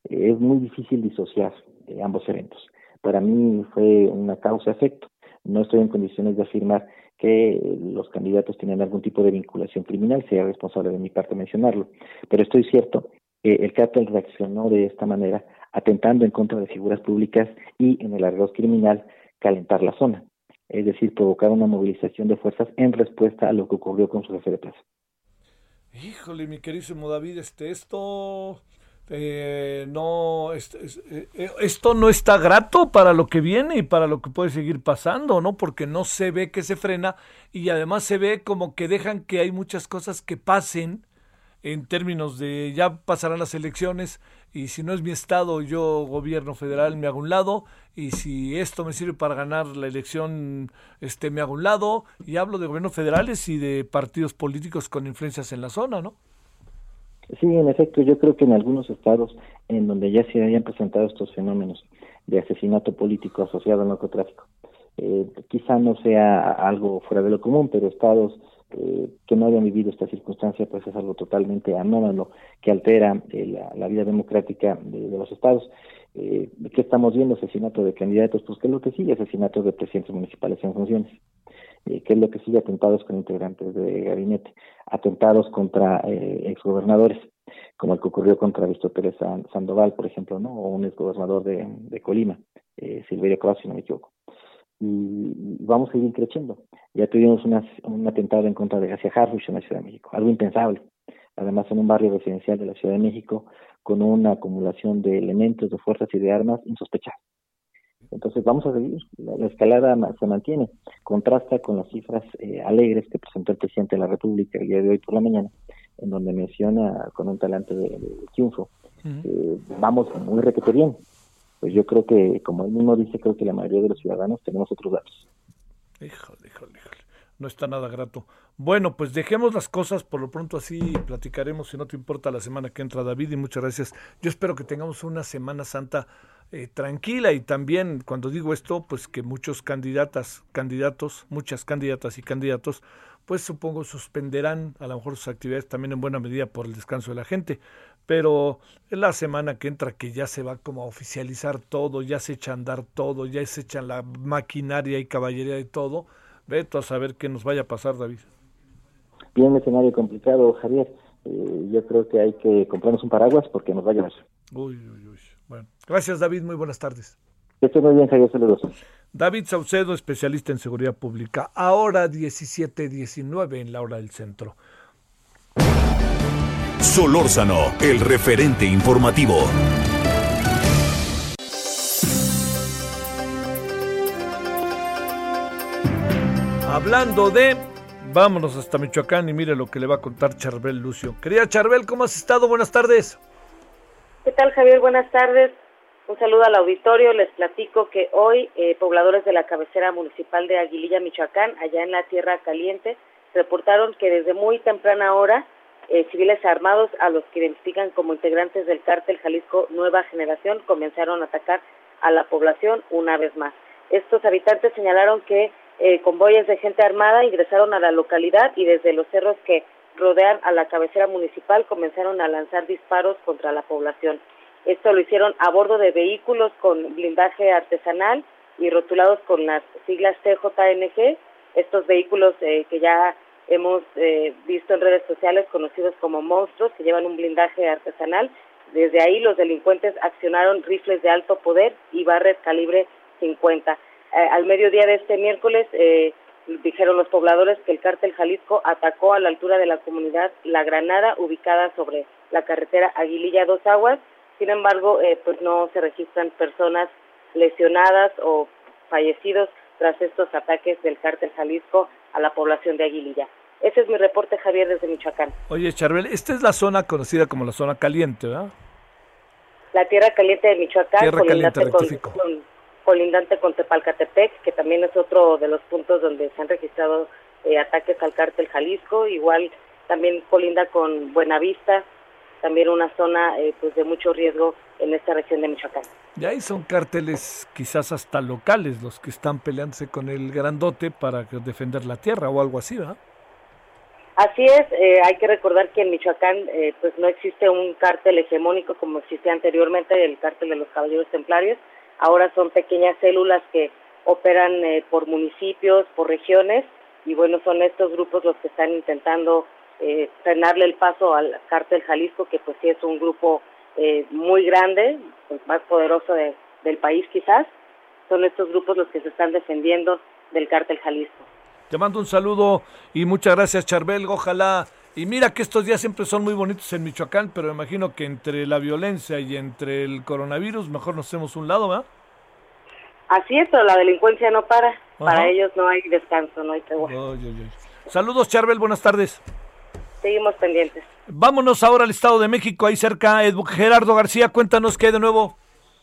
es muy difícil disociar eh, ambos eventos. Para mí fue una causa-efecto. No estoy en condiciones de afirmar que los candidatos tienen algún tipo de vinculación criminal, sería responsable de mi parte mencionarlo. Pero estoy cierto que el cártel reaccionó de esta manera, atentando en contra de figuras públicas y, en el arroz criminal, calentar la zona. Es decir, provocar una movilización de fuerzas en respuesta a lo que ocurrió con su jefe de plaza.
Híjole, mi querísimo David, este, esto eh, no, eh, eh, esto no está grato para lo que viene y para lo que puede seguir pasando, ¿no? Porque no se ve que se frena y además se ve como que dejan que hay muchas cosas que pasen en términos de ya pasarán las elecciones y si no es mi estado, yo gobierno federal me hago un lado y si esto me sirve para ganar la elección, este me hago un lado y hablo de gobiernos federales y de partidos políticos con influencias en la zona, ¿no?
Sí, en efecto, yo creo que en algunos estados en donde ya se hayan presentado estos fenómenos de asesinato político asociado al narcotráfico, eh, quizá no sea algo fuera de lo común, pero estados eh, que no hayan vivido esta circunstancia, pues es algo totalmente anómalo que altera eh, la, vida democrática de, los estados. Eh, ¿Qué estamos viendo? Asesinato de candidatos, pues ¿qué es lo que sigue? Asesinato de presidentes municipales en funciones. Eh, ¿Qué es lo que sigue? Atentados con integrantes de gabinete, atentados contra eh, exgobernadores, como el que ocurrió contra Víctor Pérez Sandoval, por ejemplo, ¿no? o un exgobernador de, de Colima, eh, Silverio Cruz, si no me equivoco. Y, vamos a seguir creciendo. Ya tuvimos un atentado en contra de García Harfuch en la Ciudad de México, algo impensable. Además, en un barrio residencial de la Ciudad de México, con una acumulación de elementos, de fuerzas y de armas insospechadas. Entonces vamos a seguir, la, escalada se mantiene, contrasta con las cifras eh, alegres que presentó el presidente de la República el día de hoy por la mañana, en donde menciona con un talante de, triunfo, vamos muy requete bien, pues yo creo que, como él mismo dice, creo que la mayoría de los ciudadanos tenemos otros datos.
Híjole, híjole, híjole. No está nada grato. Bueno, pues dejemos las cosas por lo pronto así platicaremos, si no te importa, la semana que entra, David, y muchas gracias. Yo espero que tengamos una Semana Santa eh, tranquila y también, cuando digo esto, pues que muchos candidatas, candidatos, muchas candidatas y candidatos, pues supongo suspenderán a lo mejor sus actividades también en buena medida por el descanso de la gente. Pero en la semana que entra que ya se va como a oficializar todo, ya se echa a andar todo, ya se echan la maquinaria y caballería y todo, veto a saber qué nos vaya a pasar, David.
Bien, escenario complicado, Javier. Eh, yo creo que hay que comprarnos un paraguas porque nos va a llover.
Uy, uy, uy. Gracias, David. Muy buenas tardes.
Estoy muy bien, Javier. Saludos.
David Saucedo, especialista en seguridad pública. Ahora 17-19 en la hora del centro.
Solórzano, el referente informativo.
Hablando de, vámonos hasta Michoacán y mire lo que le va a contar Charbel Lucio. Querida Charbel, ¿cómo has estado? Buenas tardes.
¿Qué tal, Javier? Buenas tardes. Un saludo al auditorio. Les platico que hoy eh, pobladores de la cabecera municipal de Aguililla, Michoacán, allá en la Tierra Caliente, reportaron que desde muy temprana hora eh, civiles armados a los que identifican como integrantes del cártel Jalisco Nueva Generación comenzaron a atacar a la población una vez más. Estos habitantes señalaron que eh, convoyes de gente armada ingresaron a la localidad y desde los cerros que rodean a la cabecera municipal comenzaron a lanzar disparos contra la población. Esto lo hicieron a bordo de vehículos con blindaje artesanal y rotulados con las siglas TJNG. Estos vehículos eh, que ya hemos eh, visto en redes sociales conocidos como monstruos que llevan un blindaje artesanal. Desde ahí los delincuentes accionaron rifles de alto poder y barres calibre 50. Eh, al mediodía de este miércoles eh, dijeron los pobladores que el cártel Jalisco atacó a la altura de la comunidad La Granada, ubicada sobre la carretera Aguililla Dos Aguas. Sin embargo, eh, pues no se registran personas lesionadas o fallecidos tras estos ataques del cártel Jalisco a la población de Aguililla. Ese es mi reporte, Javier, desde Michoacán.
Oye, Charbel, esta es la zona conocida como la zona caliente, ¿verdad?
La tierra caliente de Michoacán,
tierra caliente,
con, colindante con Tepalcatepec, que también es otro de los puntos donde se han registrado eh, ataques al cártel Jalisco, igual también colinda con Buenavista, también una zona eh, pues de mucho riesgo en esta región de Michoacán.
Y ahí son cárteles quizás hasta locales los que están peleándose con el grandote para defender la tierra o algo así, ¿verdad?
Así es, eh, hay que recordar que en Michoacán pues no existe un cártel hegemónico como existía anteriormente el cártel de los Caballeros Templarios, ahora son pequeñas células que operan eh, por municipios, por regiones, y bueno, son estos grupos los que están intentando eh, frenarle el paso al cártel Jalisco, que pues sí es un grupo eh, muy grande, el más poderoso del país quizás, son estos grupos los que se están defendiendo del cártel Jalisco.
Te mando un saludo y muchas gracias Charbel, ojalá y mira que estos días siempre son muy bonitos en Michoacán, pero me imagino que entre la violencia y entre el coronavirus, mejor nos hacemos un lado, ¿verdad?
Así es, pero la delincuencia no para. Para ellos no hay descanso, no hay tregua.
Saludos, Charbel, buenas tardes.
Seguimos pendientes.
Vámonos ahora al Estado de México, ahí cerca. Gerardo García, cuéntanos qué de nuevo.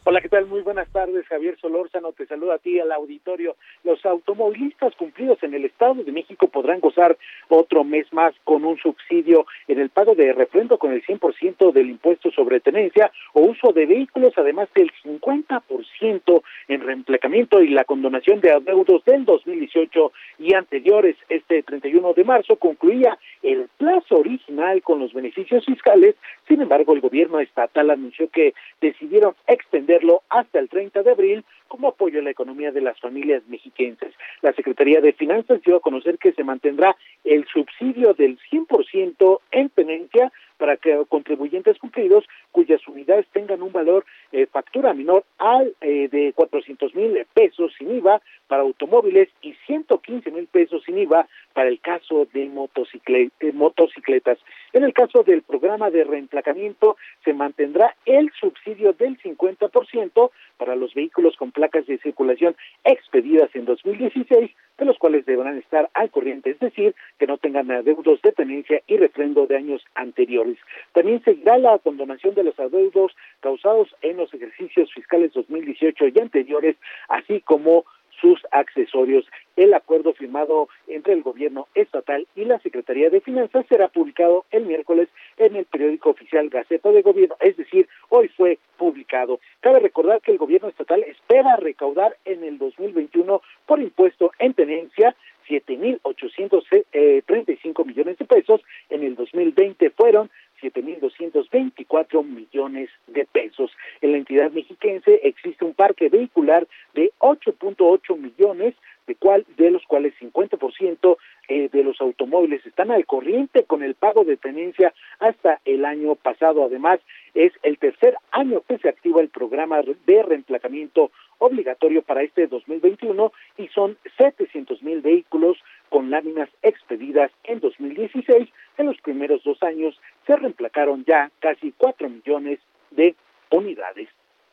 Hola, ¿qué tal? Muy buenas tardes, Javier Solórzano, te saluda a ti, al auditorio. Los automovilistas cumplidos en el Estado de México podrán gozar otro mes más con un subsidio en el pago de refrendo con el 100% del impuesto sobre tenencia o uso de vehículos, además del 50% en reemplacamiento y la condonación de adeudos del 2018 y anteriores. Este 31 de marzo concluía el plazo original con los beneficios fiscales, sin embargo, el gobierno estatal anunció que decidieron extender hasta el 30 de abril como apoyo a la economía de las familias mexiquenses. La Secretaría de Finanzas dio a conocer que se mantendrá el subsidio del 100% en tenencia para que contribuyentes cumplidos cuyas unidades tengan un valor eh, factura menor al eh, de 400 mil pesos sin IVA para automóviles y 115 mil pesos sin IVA para el caso de eh, motocicletas. En el caso del programa de reemplacamiento, se mantendrá el subsidio del 50% para los vehículos con placas de circulación expedidas en 2016, de los cuales deberán estar al corriente, es decir, que no tengan adeudos de tenencia y refrendo de años anteriores. También seguirá la condonación de los adeudos causados en los ejercicios fiscales 2018 y anteriores, así como sus accesorios. El acuerdo firmado entre el gobierno estatal y la Secretaría de Finanzas será publicado el miércoles en el periódico oficial Gaceta de Gobierno, es decir, hoy fue publicado. Cabe recordar que el gobierno estatal espera recaudar en el 2021 por impuesto en tenencia 7.835 millones de pesos, en el 2020 fueron 7.224 millones de pesos. En la entidad mexiquense existe un parque vehicular de 8.8 millones, de, cual, de los cuales 50% eh, de los automóviles están al corriente con el pago de tenencia hasta el año pasado. Además, es el tercer año que se activa el programa de reemplacamiento obligatorio para este 2021 y son 700 mil vehículos con láminas expedidas en 2016. En los primeros dos años se reemplacaron ya casi 4 millones de unidades.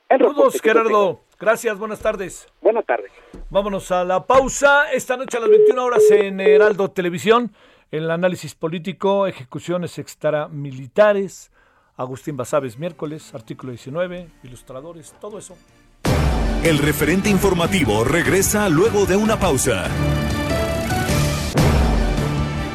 Saludos, Gerardo. Gracias, buenas tardes.
Buenas tardes.
Vámonos a la pausa. Esta noche a las 21 horas en Heraldo Televisión, el análisis político, ejecuciones extramilitares. Agustín Basaves, miércoles, artículo 19, ilustradores, todo eso.
El referente informativo regresa luego de una pausa.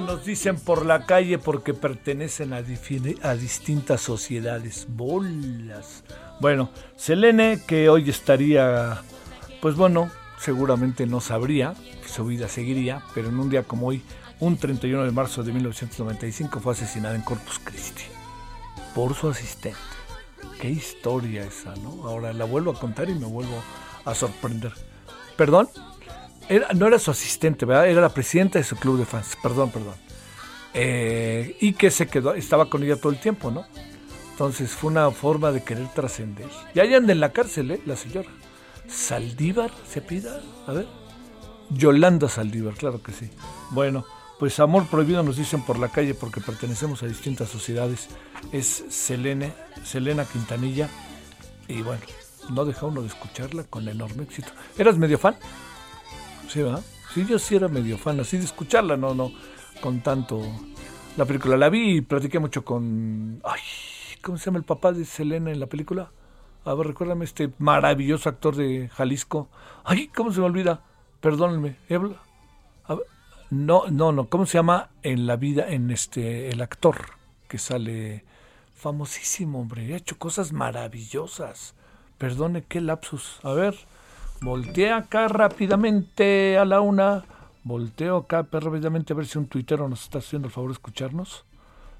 Nos dicen por la calle porque pertenecen a, a distintas sociedades. Bolas. Bueno, Selene, que hoy estaría, pues bueno, seguramente no sabría, su vida seguiría, pero en un día como hoy, un 31 de marzo de 1995, fue asesinada en Corpus Christi por su asistente. Qué historia esa, ¿no? Ahora la vuelvo a contar y me vuelvo a sorprender. ¿Perdón? No era su asistente, ¿verdad? Era la presidenta de su club de fans, perdón, perdón. Eh, y que se quedó, estaba con ella todo el tiempo, ¿no? Entonces fue una forma de querer trascender. Y allá anda en la cárcel, ¿eh? La señora. Saldívar, se pida, a ver. Yolanda Saldívar, claro que sí. Bueno, pues amor prohibido nos dicen por la calle porque pertenecemos a distintas sociedades. Es Selene, Selena Quintanilla. Y bueno, no deja uno de escucharla con enorme éxito. ¿Eras medio fan? Sí, ¿verdad? Sí, yo sí era medio fan, así de escucharla, no, no, con tanto. La película la vi y platiqué mucho con. Ay, ¿cómo se llama el papá de Selena en la película? A ver, recuérdame este maravilloso actor de Jalisco. Ay, ¿cómo se me olvida? Perdónenme. no, no, no. ¿Cómo se llama en la vida, en este, el actor que sale famosísimo, hombre? Ha hecho cosas maravillosas. Perdone, qué lapsus. A ver. Voltea acá rápidamente a la una. Volteo acá rápidamente a ver si un tuitero nos está haciendo el favor de escucharnos.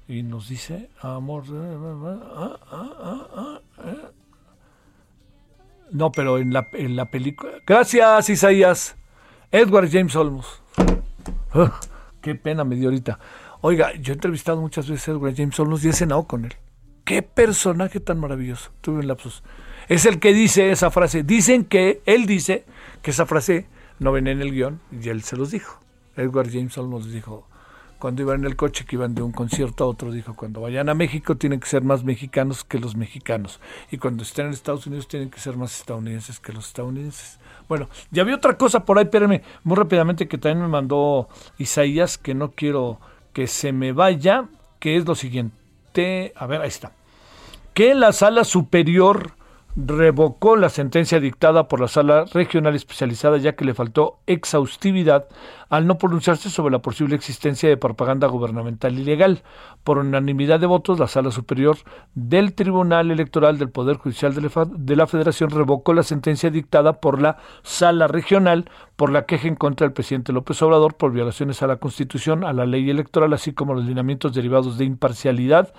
Y nos dice, amor. Ah, ah, ah, eh. No, pero en la, en la película. Gracias, Isaías. Edward James Olmos. qué pena me dio ahorita. Oiga, yo he entrevistado muchas veces a Edward James Olmos y he cenado con él. Qué personaje tan maravilloso. Tuve un lapsus es el que dice esa frase. Dicen que, él dice que esa frase no venía en el guion y él se los dijo. Edward Jameson nos dijo, cuando iban en el coche que iban de un concierto a otro, dijo, cuando vayan a México tienen que ser más mexicanos que los mexicanos. Y cuando estén en Estados Unidos tienen que ser más estadounidenses que los estadounidenses. Bueno, ya había otra cosa por ahí, espérenme, muy rápidamente que también me mandó Isaías, que no quiero que se me vaya, que es lo siguiente. A ver, ahí está. Que la sala superior revocó la sentencia dictada por la sala regional especializada ya que le faltó exhaustividad al no pronunciarse sobre la posible existencia de propaganda gubernamental ilegal. Por unanimidad de votos, la Sala Superior del Tribunal Electoral del Poder Judicial de la Federación revocó la sentencia dictada por la Sala Regional por la queja en contra del presidente López Obrador por violaciones a la Constitución, a la ley electoral, así como los lineamientos derivados de imparcialidad,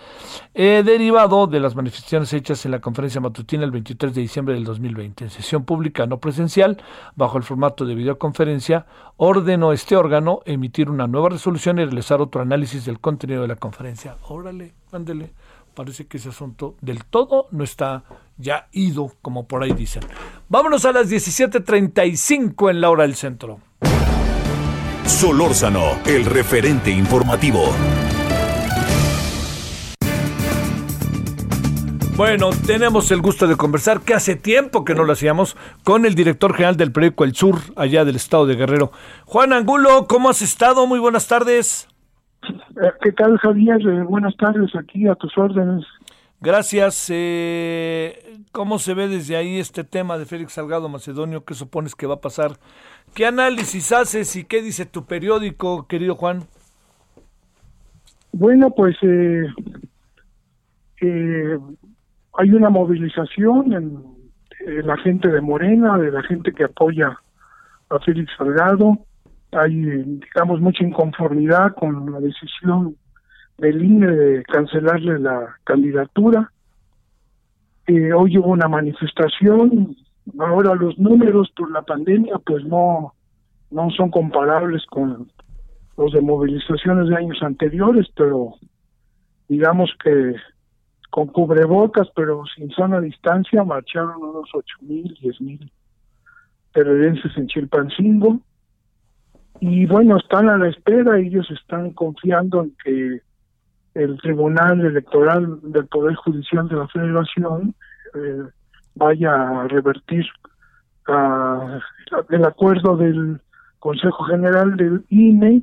eh, derivado de las manifestaciones hechas en la conferencia matutina el 23 de diciembre del 2020. En sesión pública no presencial, bajo el formato de videoconferencia, ordenó este órgano emitir una nueva resolución y realizar otro análisis del contenido de la conferencia. Órale, ándele. Parece que ese asunto del todo no está ya ido, como por ahí dicen. Vámonos a las 17:35 en la hora del centro.
Solórzano, el referente informativo.
Bueno, tenemos el gusto de conversar, que hace tiempo que no lo hacíamos, con el director general del periódico El Sur, allá del estado de Guerrero. Juan Angulo, ¿cómo has estado? Muy buenas tardes.
Eh, ¿Qué tal, Javier? Eh, buenas tardes, aquí a tus órdenes.
Gracias. Eh, ¿Cómo se ve desde ahí este tema de Félix Salgado Macedonio? ¿Qué supones que va a pasar? ¿Qué análisis haces y qué dice tu periódico, querido Juan?
Bueno, pues eh, hay una movilización en, la gente de Morena, de la gente que apoya a Félix Salgado. Hay, digamos, mucha inconformidad con la decisión del INE de cancelarle la candidatura. Eh, hoy hubo una manifestación. Ahora los números por la pandemia, pues no, no son comparables con los de movilizaciones de años anteriores, pero digamos que con cubrebocas, pero sin zona de distancia, marcharon unos ocho mil, diez mil peredenses en Chilpancingo. Y bueno, están a la espera, ellos están confiando en que el Tribunal Electoral del Poder Judicial de la Federación eh, vaya a revertir el acuerdo del Consejo General del INE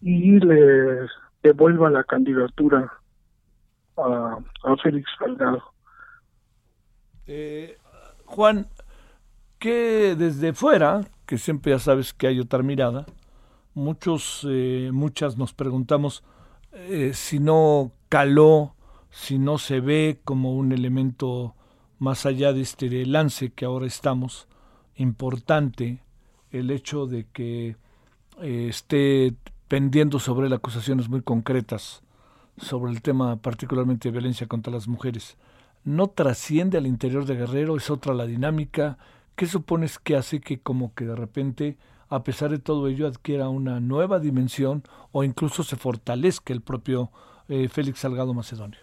y le devuelva la candidatura a, Félix Salgado.
Eh, Juan, que desde fuera, que siempre ya sabes que hay otra mirada, muchos, eh, muchas nos preguntamos eh, si no caló, si no se ve como un elemento más allá de este lance que ahora estamos, importante el hecho de que esté pendiendo sobre él acusaciones muy concretas sobre el tema particularmente de violencia contra las mujeres, no trasciende al interior de Guerrero, es otra la dinámica. ¿Qué supones que hace que como que de repente, a pesar de todo ello, adquiera una nueva dimensión o incluso se fortalezca el propio eh, Félix Salgado Macedonio?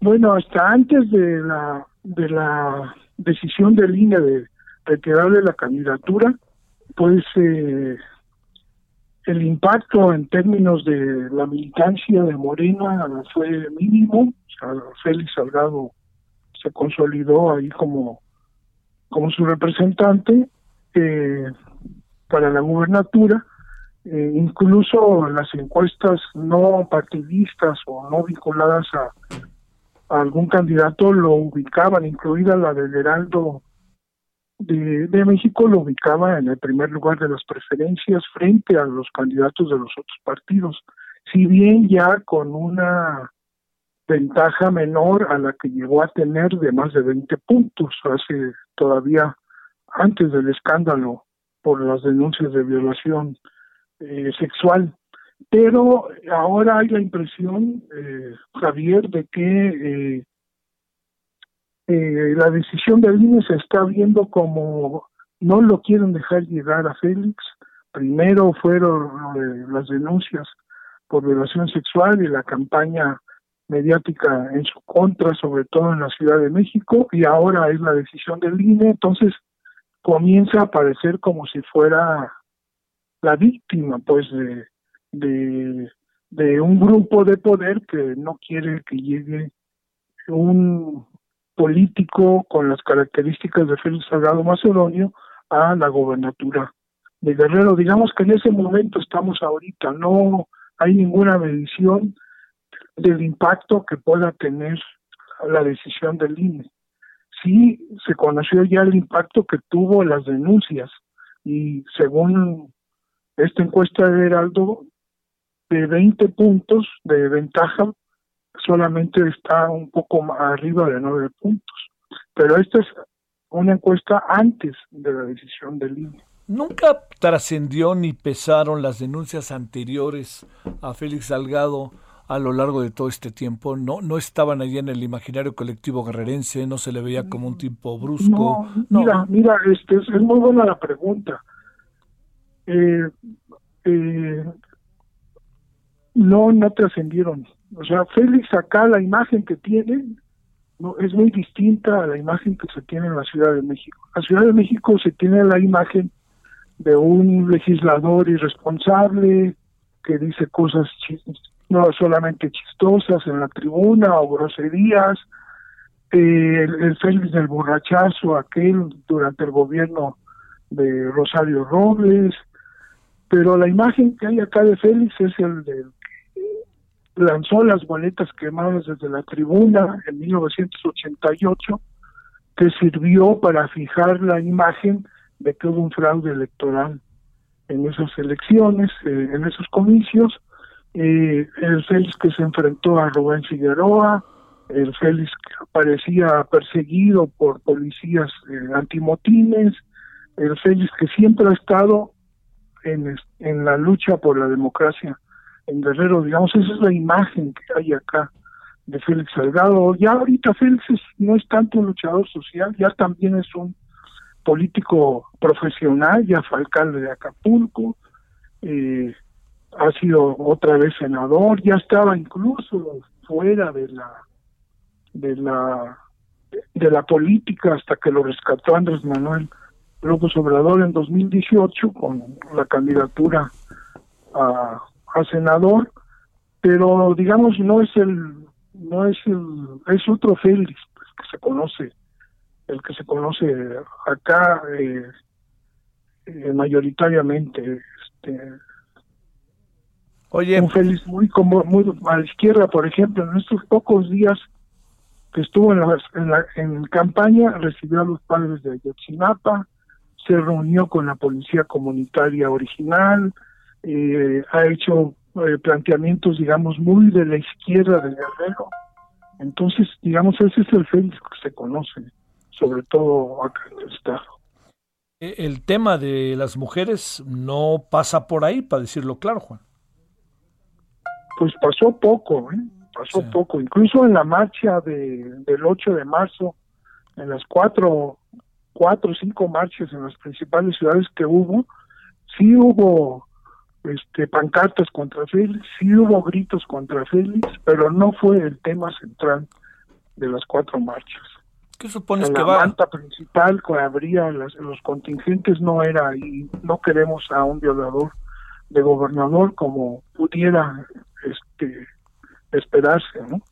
Bueno, hasta antes de la de la decisión de línea de retirarle la candidatura, pues eh, el impacto en términos de la militancia de Morena fue mínimo. Félix Salgado se consolidó ahí como, su representante eh, para la gubernatura. Eh, incluso las encuestas no partidistas o no vinculadas a, a algún candidato lo ubicaban, incluida la del Heraldo de, México lo ubicaba en el primer lugar de las preferencias frente a los candidatos de los otros partidos, si bien ya con una ventaja menor a la que llegó a tener de más de 20 puntos hace todavía antes del escándalo por las denuncias de violación eh, sexual. Pero ahora hay la impresión, eh, Javier, de que eh, eh, la decisión del INE se está viendo como no lo quieren dejar llegar a Félix. Primero fueron eh, las denuncias por violación sexual y la campaña mediática en su contra, sobre todo en la Ciudad de México, y ahora es la decisión del INE. Entonces, comienza a parecer como si fuera la víctima, pues, de, de, de un grupo de poder que no quiere que llegue un político con las características de Félix Salgado Macedonio a la gobernatura de Guerrero. Digamos que en ese momento estamos ahorita, no hay ninguna medición del impacto que pueda tener la decisión del INE. Sí se conoció ya el impacto que tuvo las denuncias y según esta encuesta de Heraldo, de 20 puntos de ventaja, solamente está un poco arriba de 9 puntos. Pero esta es una encuesta antes de la decisión del INE.
¿Nunca trascendió ni pesaron las denuncias anteriores a Félix Salgado a lo largo de todo este tiempo? ¿No, no estaban allí en el imaginario colectivo guerrerense? ¿No se le veía como un tipo brusco?
No, mira, mira, este, es, muy buena la pregunta. Eh, eh, no, no trascendieron. O sea, Félix acá la imagen que tiene no, es muy distinta a la imagen que se tiene en la Ciudad de México. En la Ciudad de México se tiene la imagen de un legislador irresponsable que dice cosas no solamente chistosas en la tribuna o groserías, eh, el, Félix del borrachazo aquel durante el gobierno de Rosario Robles, pero la imagen que hay acá de Félix es el de lanzó las boletas quemadas desde la tribuna en 1988, que sirvió para fijar la imagen de que hubo un fraude electoral en esas elecciones, eh, en esos comicios, eh, el Félix que se enfrentó a Rubén Figueroa, el Félix que parecía perseguido por policías eh, antimotines, el Félix que siempre ha estado en, en la lucha por la democracia en Guerrero, digamos, esa es la imagen que hay acá de Félix Salgado. Ya ahorita Félix no es tanto un luchador social, ya también es un político profesional, ya fue alcalde de Acapulco, eh, ha sido otra vez senador, ya estaba incluso fuera de la de la de la política hasta que lo rescató Andrés Manuel López Obrador en 2018 con la candidatura a a senador, pero digamos no es el no es el es otro Félix pues, que se conoce el que se conoce acá eh, eh, mayoritariamente este
Oye,
un Félix muy como muy a la izquierda por ejemplo en estos pocos días que estuvo en, en, la, en campaña recibió a los padres de Ayotzinapa se reunió con la policía comunitaria original eh, ha hecho eh, planteamientos, digamos, muy de la izquierda del Guerrero. Entonces, digamos, ese es el Félix que se conoce, sobre todo acá en el Estado.
E, el tema de las mujeres no pasa por ahí, para decirlo claro, Juan.
Pues pasó poco, ¿eh? pasó poco. Incluso en la marcha de, del 8 de marzo, en las cuatro, cuatro o cinco marchas en las principales ciudades que hubo, sí hubo este, pancartas contra Félix, sí hubo gritos contra Félix, pero no fue el tema central de las cuatro marchas.
¿Qué supones
que
la va?
La manta principal que habría los contingentes no era y no queremos a un violador de gobernador como pudiera este esperarse, ¿no?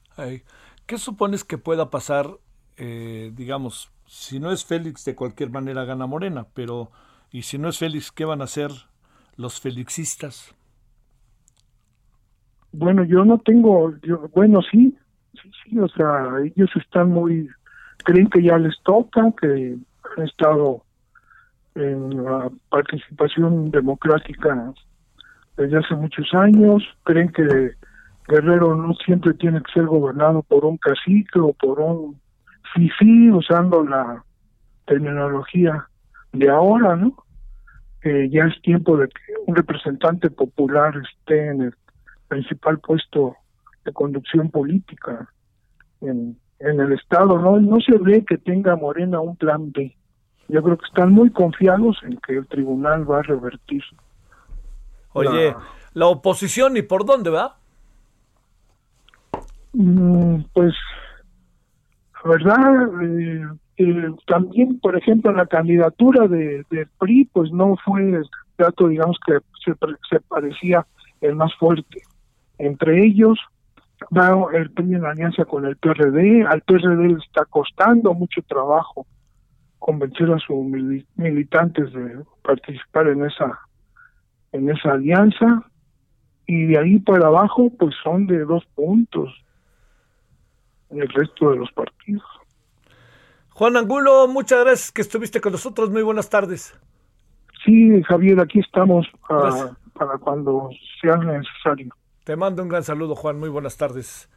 ¿Qué supones que pueda pasar, eh, digamos, si no es Félix de cualquier manera gana Morena, pero y si no es Félix, ¿qué van a hacer los felixistas?
Bueno, yo no tengo, yo, bueno, sí, sí, sí, o sea, ellos están muy, creen que ya les toca, que han estado en la participación democrática desde hace muchos años, creen que Guerrero no siempre tiene que ser gobernado por un cacique o por un fifi, usando la terminología de ahora, ¿no? Ya es tiempo de que un representante popular esté en el principal puesto de conducción política en, en el Estado. No, no se ve que tenga Morena un plan B. Yo creo que están muy confiados en que el tribunal va a revertir.
Oye, la, oposición, ¿y por dónde va?
Mm, pues, la verdad, eh, eh, también, por ejemplo, la candidatura de, de PRI, pues no fue el dato, digamos, que se, se parecía el más fuerte. Entre ellos, va el PRI en alianza con el PRD, al PRD le está costando mucho trabajo convencer a sus militantes de participar en esa en esa alianza y de ahí para abajo pues son de dos puntos en el resto de los partidos.
Juan Angulo, muchas gracias que estuviste con nosotros. Muy buenas tardes.
Sí, Javier, aquí estamos para, para cuando sea necesario.
Te mando un gran saludo, Juan. Muy buenas tardes.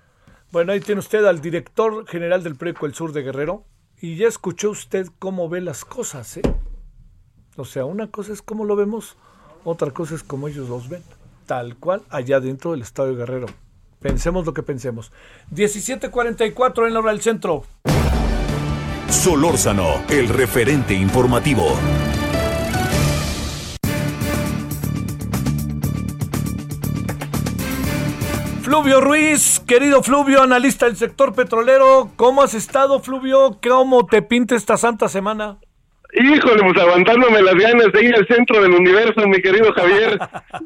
Bueno, ahí tiene usted al director general del PRECO El Sur de Guerrero. Y ya escuchó usted cómo ve las cosas, ¿eh? O sea, una cosa es cómo lo vemos, otra cosa es cómo ellos los ven. Tal cual, allá dentro del Estadio Guerrero. Pensemos lo que pensemos. 17:44 en la hora del centro.
Solórzano, el referente informativo.
Fluvio Ruiz, querido Fluvio, analista del sector petrolero, ¿cómo has estado, Fluvio? ¿Cómo te pinta esta santa semana?
Híjole, pues aguantándome las ganas de ir al centro del universo, mi querido Javier.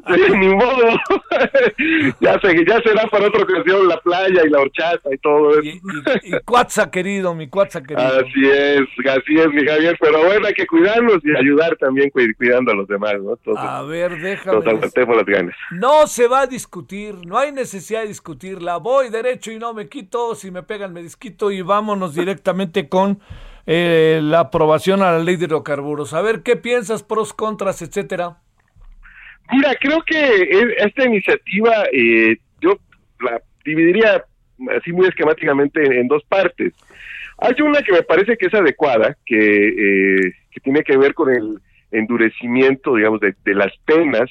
<laughs> ni modo. <laughs> ya, se, ya será para otra ocasión la playa y la horchata y todo eso.
Y, y, Cuatza, querido, mi Cuatza, querido.
Así es, así es, mi Javier. Pero bueno, hay que cuidarnos y ayudar también cuidando a los demás, ¿no?
a ver, déjame.
Nos aguantemos las ganas.
No se va a discutir, no hay necesidad de discutirla. Voy derecho y no me quito. Si me pegan, me desquito y vámonos directamente con eh, la aprobación a la ley de hidrocarburos. A ver, ¿qué piensas, pros, contras, etcétera?
Mira, creo que esta iniciativa eh, yo la dividiría así muy esquemáticamente en, dos partes. Hay una que me parece que es adecuada, que, eh, que tiene que ver con el endurecimiento, digamos, de, de las penas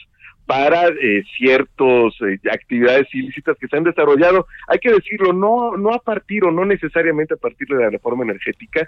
para eh, ciertas eh, actividades ilícitas que se han desarrollado. Hay que decirlo, no, no a partir o no necesariamente a partir de la reforma energética,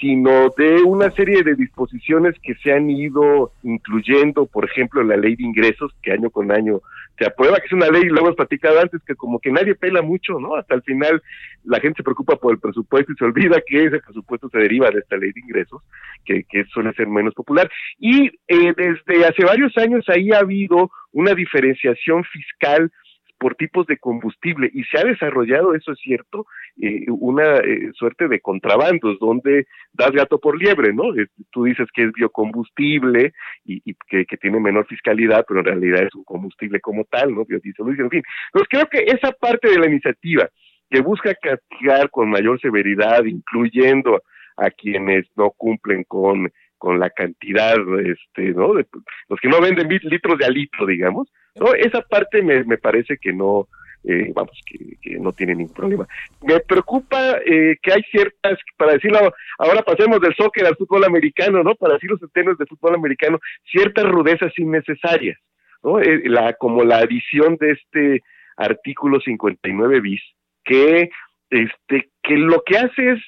sino de una serie de disposiciones que se han ido incluyendo, por ejemplo, la ley de ingresos, que año con año se aprueba, que es una ley, lo hemos platicado antes, que como que nadie pela mucho, ¿no? Hasta el final la gente se preocupa por el presupuesto y se olvida que ese presupuesto se deriva de esta ley de ingresos, que, que suele ser menos popular. Y eh, desde hace varios años ahí ha habido una diferenciación fiscal por tipos de combustible y se ha desarrollado, eso es cierto, eh, una eh, suerte de contrabandos donde das gato por liebre, ¿no? Eh, tú dices que es biocombustible y, que, tiene menor fiscalidad, pero en realidad es un combustible como tal, ¿no? Biodiesel, en fin. Entonces creo que esa parte de la iniciativa que busca castigar con mayor severidad, incluyendo a quienes no cumplen con con la cantidad, este, ¿no? De, los que no venden litros de alito, digamos. Esa parte me, me parece que no, eh, vamos, que, no tiene ningún problema. Me preocupa eh, que hay ciertas, para decirlo, ahora pasemos del soccer al fútbol americano, ¿no? Para decir los temas de fútbol americano, ciertas rudezas innecesarias, ¿no? Eh, la, como la adición de este artículo 59 bis, que, este, que lo que hace es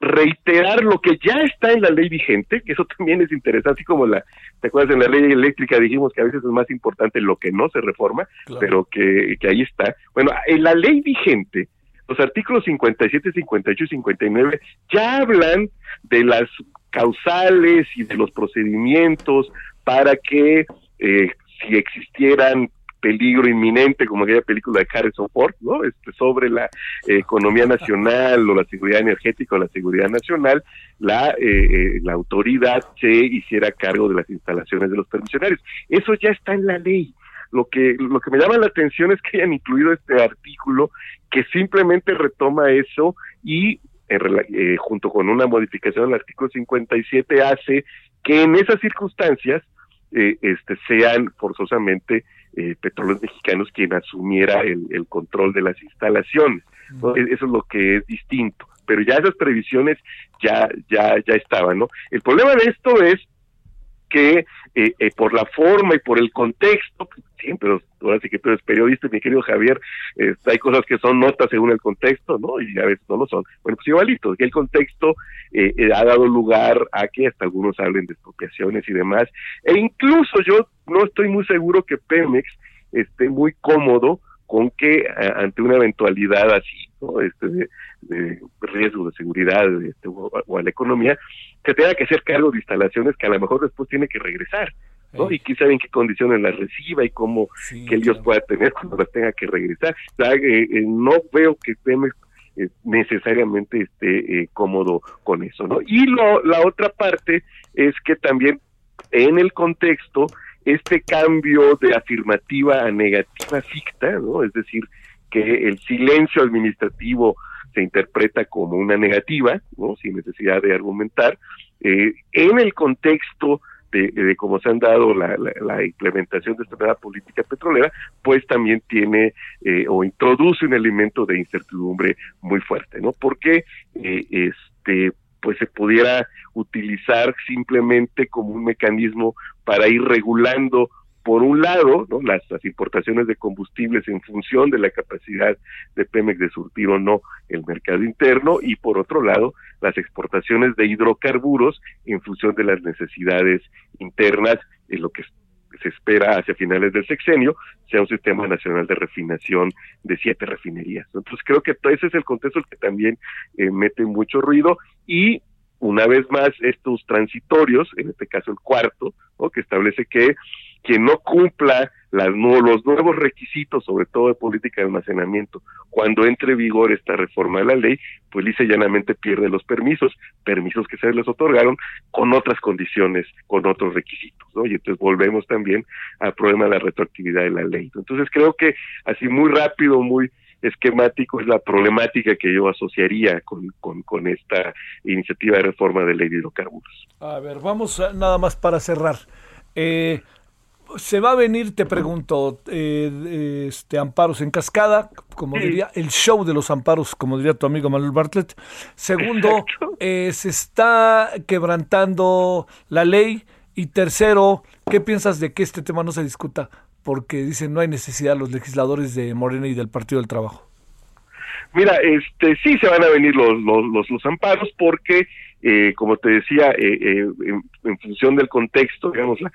reiterar lo que ya está en la ley vigente, que eso <laughs> también es interesante, así como la, ¿te acuerdas? En la ley eléctrica dijimos que a veces es más importante lo que no se reforma, pero que, que ahí está. Bueno, en la ley vigente, los artículos 57, 58 y 59 ya hablan de las causales y de los procedimientos para que eh, si existieran peligro inminente, como aquella película de Harrison Ford, ¿no? Este, sobre la eh, economía nacional o la seguridad energética o la seguridad nacional, la, eh, eh, la autoridad se hiciera cargo de las instalaciones de los permisionarios. Eso ya está en la ley. Lo que, lo que me llama la atención es que hayan incluido este artículo que simplemente retoma eso y junto con una modificación del artículo 57 hace que en esas circunstancias este, sean forzosamente eh, Petróleos Mexicanos quien asumiera el, control de las instalaciones. E-, eso es lo que es distinto. Pero ya esas previsiones ya, ya, ya estaban, ¿no? El problema de esto es que eh, eh, por la forma y por el contexto, siempre, ahora sí que tú eres periodista, mi querido Javier, este, hay cosas que son notas según el contexto, ¿no? Y a veces no lo son. Bueno, pues igualito, que el contexto eh, ha dado lugar a que hasta algunos hablen de expropiaciones y demás, e incluso yo no estoy muy seguro que Pemex esté muy cómodo con que ante una eventualidad así, ¿no? este, de, riesgo de seguridad este, o, a la economía, se tenga que hacer cargo de instalaciones que a lo mejor después tiene que regresar. ¿no? Y quién sabe en qué condiciones las reciba y cómo que ellos pueda tener cuando las tenga que regresar. Eh, eh, no veo que Pemex eh, necesariamente esté cómodo con eso, ¿no? Y lo, la otra parte es que también en el contexto este cambio de afirmativa a negativa ficta, ¿no? Es decir, que el silencio administrativo se interpreta como una negativa, ¿no? Sin necesidad de argumentar, eh, en el contexto de, cómo se han dado la, implementación de esta nueva política petrolera, pues también tiene eh, o introduce un elemento de incertidumbre muy fuerte, ¿no? Porque eh, este pues se pudiera utilizar simplemente como un mecanismo para ir regulando por un lado, ¿no? las, importaciones de combustibles en función de la capacidad de Pemex de surtir o no el mercado interno y por otro lado, las exportaciones de hidrocarburos en función de las necesidades internas en lo que se espera hacia finales del sexenio sea un sistema nacional de refinación de siete refinerías. Entonces creo que ese es el contexto el que también eh, mete mucho ruido y una vez más estos transitorios, en este caso el cuarto, ¿no? que establece que quien no cumpla los nuevos requisitos, sobre todo de política de almacenamiento, cuando entre en vigor esta reforma de la ley, pues lisa y llanamente pierde los permisos, permisos que se les otorgaron con otras condiciones, con otros requisitos, ¿no? Y entonces volvemos también al problema de la retroactividad de la ley. Entonces creo que así muy rápido, muy esquemático es la problemática que yo asociaría con, con, esta iniciativa de reforma de ley de hidrocarburos.
A ver, vamos nada más para cerrar. Eh, se va a venir, te pregunto, eh, este, amparos en cascada, como diría, el show de los amparos, como diría tu amigo Manuel Bartlett. Segundo, eh, se está quebrantando la ley. Y tercero, ¿qué piensas de que este tema no se discuta? Porque dicen no hay necesidad los legisladores de Morena y del Partido del Trabajo.
Mira, este sí se van a venir los, los, los amparos porque eh, como te decía, eh, eh, en, función del contexto, digamos, la,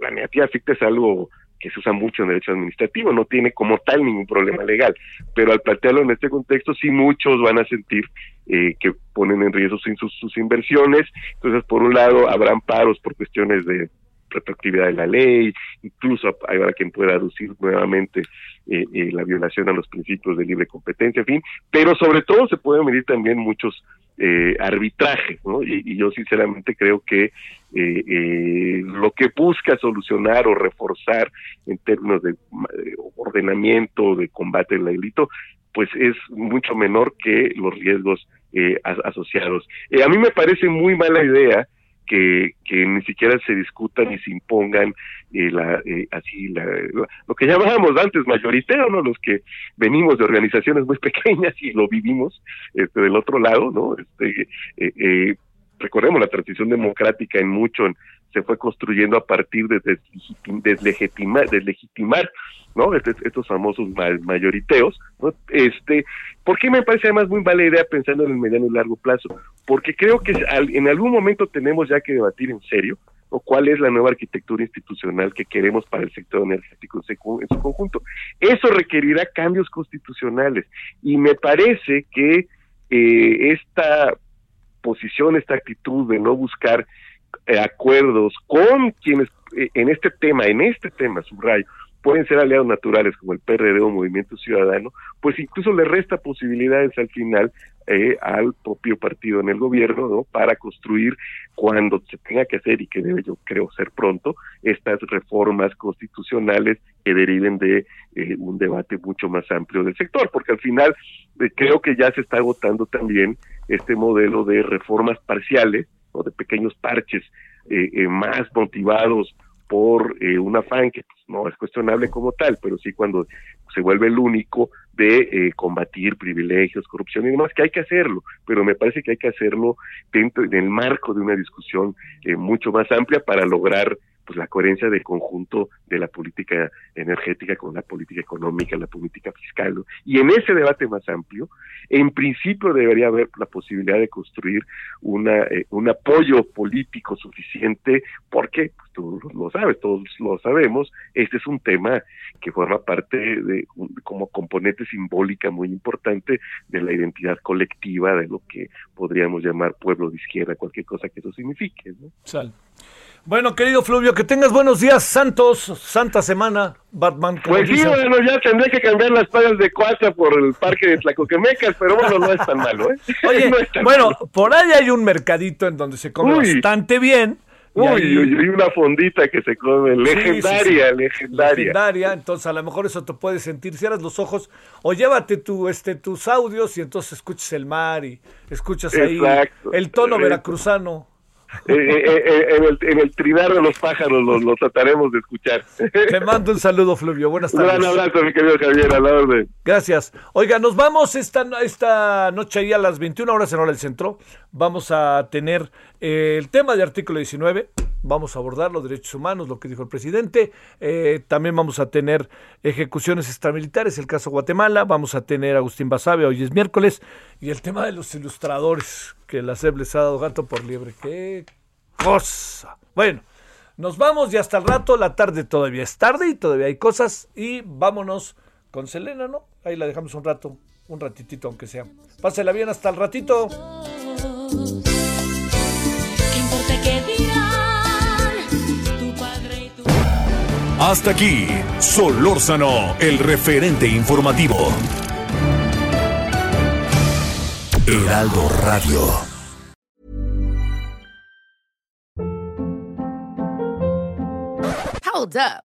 la negativa ficta es algo que se usa mucho en derecho administrativo, no tiene como tal ningún problema legal, pero al plantearlo en este contexto sí muchos van a sentir que ponen en riesgo sus, sus inversiones, entonces por un lado habrán paros por cuestiones de retroactividad de la ley, incluso habrá quien pueda aducir nuevamente la violación a los principios de libre competencia, en fin, pero sobre todo se pueden medir también muchos eh, arbitraje, ¿no? Y, yo sinceramente creo que eh, eh, lo que busca solucionar o reforzar en términos de ordenamiento, de combate al delito, pues es mucho menor que los riesgos asociados. a mí me parece muy mala idea que, que ni siquiera se discutan ni se impongan eh, la, eh, así la, lo que llamábamos antes mayoriteo, ¿no? Los que venimos de organizaciones muy <laughs> pequeñas y lo vivimos este, del otro lado, ¿no? Este, eh, eh recordemos la transición democrática en mucho se fue construyendo a partir de deslegitimar, deslegitimar ¿no? Este, estos famosos mayoriteos, ¿no? Este, ¿por qué me parece además muy mala idea pensando en el mediano y largo plazo? Porque creo que en algún momento tenemos ya que debatir en serio. ¿Cuál es la nueva arquitectura institucional que queremos para el sector energético en su conjunto? Eso requerirá cambios constitucionales y me parece que eh, esta posición, esta actitud de no buscar eh, acuerdos con quienes eh, en este tema, en este tema, subrayo, pueden ser aliados naturales como el PRD o Movimiento Ciudadano, pues incluso le resta posibilidades al final eh, al propio partido en el gobierno, ¿no? Para construir cuando se tenga que hacer y que debe yo creo ser pronto estas reformas constitucionales que deriven de eh, un debate mucho más amplio del sector, porque al final eh, creo que ya se está agotando también este modelo de reformas parciales de pequeños parches más motivados por eh, un afán que pues, no es cuestionable como tal, pero sí cuando se vuelve el único de eh, combatir privilegios, corrupción y demás, que hay que hacerlo, pero me parece que hay que hacerlo dentro del marco de una discusión eh, mucho más amplia para lograr pues la coherencia del conjunto de la política energética con la política económica, la política fiscal. Y en ese debate más amplio, en principio debería haber la posibilidad de construir una, eh, un apoyo político suficiente, porque pues, tú lo sabes, todos lo sabemos, este es un tema que forma parte de como componente simbólica muy importante de la identidad colectiva de lo que podríamos llamar pueblo de izquierda, cualquier cosa que eso signifique. ¿no?
Bueno, querido Fluvio, que tengas buenos días santos, santa semana, Batman.
Pues sí, bueno, ya tendré que cambiar las playas de Cuatza por el parque de Tlacoquemecas, pero bueno, no es tan malo, ¿eh? <laughs>
Oye, bueno, por ahí hay un mercadito en donde se come bastante bien.
Uy, hay... una fondita que se come, legendaria, legendaria.
Legendaria, entonces a lo mejor eso te puede sentir, cierras los ojos o llévate tu, este, tus audios y entonces escuchas el mar y escuchas ahí el tono veracruzano.
Eh, eh, eh, en, el, en el trinar de los pájaros lo, trataremos de escuchar.
Te mando un saludo, Fluvio. Buenas tardes.
Un gran abrazo, mi querido Javier, a la orden.
Gracias. Oiga, nos vamos esta, esta noche ahí a las 21 horas en hora del centro. Vamos a tener el tema de artículo 19 vamos a abordar los derechos humanos, lo que dijo el presidente. también vamos a tener ejecuciones extramilitares, el caso Guatemala. Vamos a tener Agustín Basabe, hoy es miércoles. Y el tema de los ilustradores, que la SEB les ha dado gato por liebre. ¡Qué cosa! Bueno, nos vamos y hasta el rato, la tarde todavía es tarde y todavía hay cosas. Y vámonos con Selena, ¿no? Ahí la dejamos un rato, un ratitito aunque sea. Pásela bien hasta el ratito.
Hasta aquí, Solórzano, el referente informativo. Heraldo Radio.
Hold up.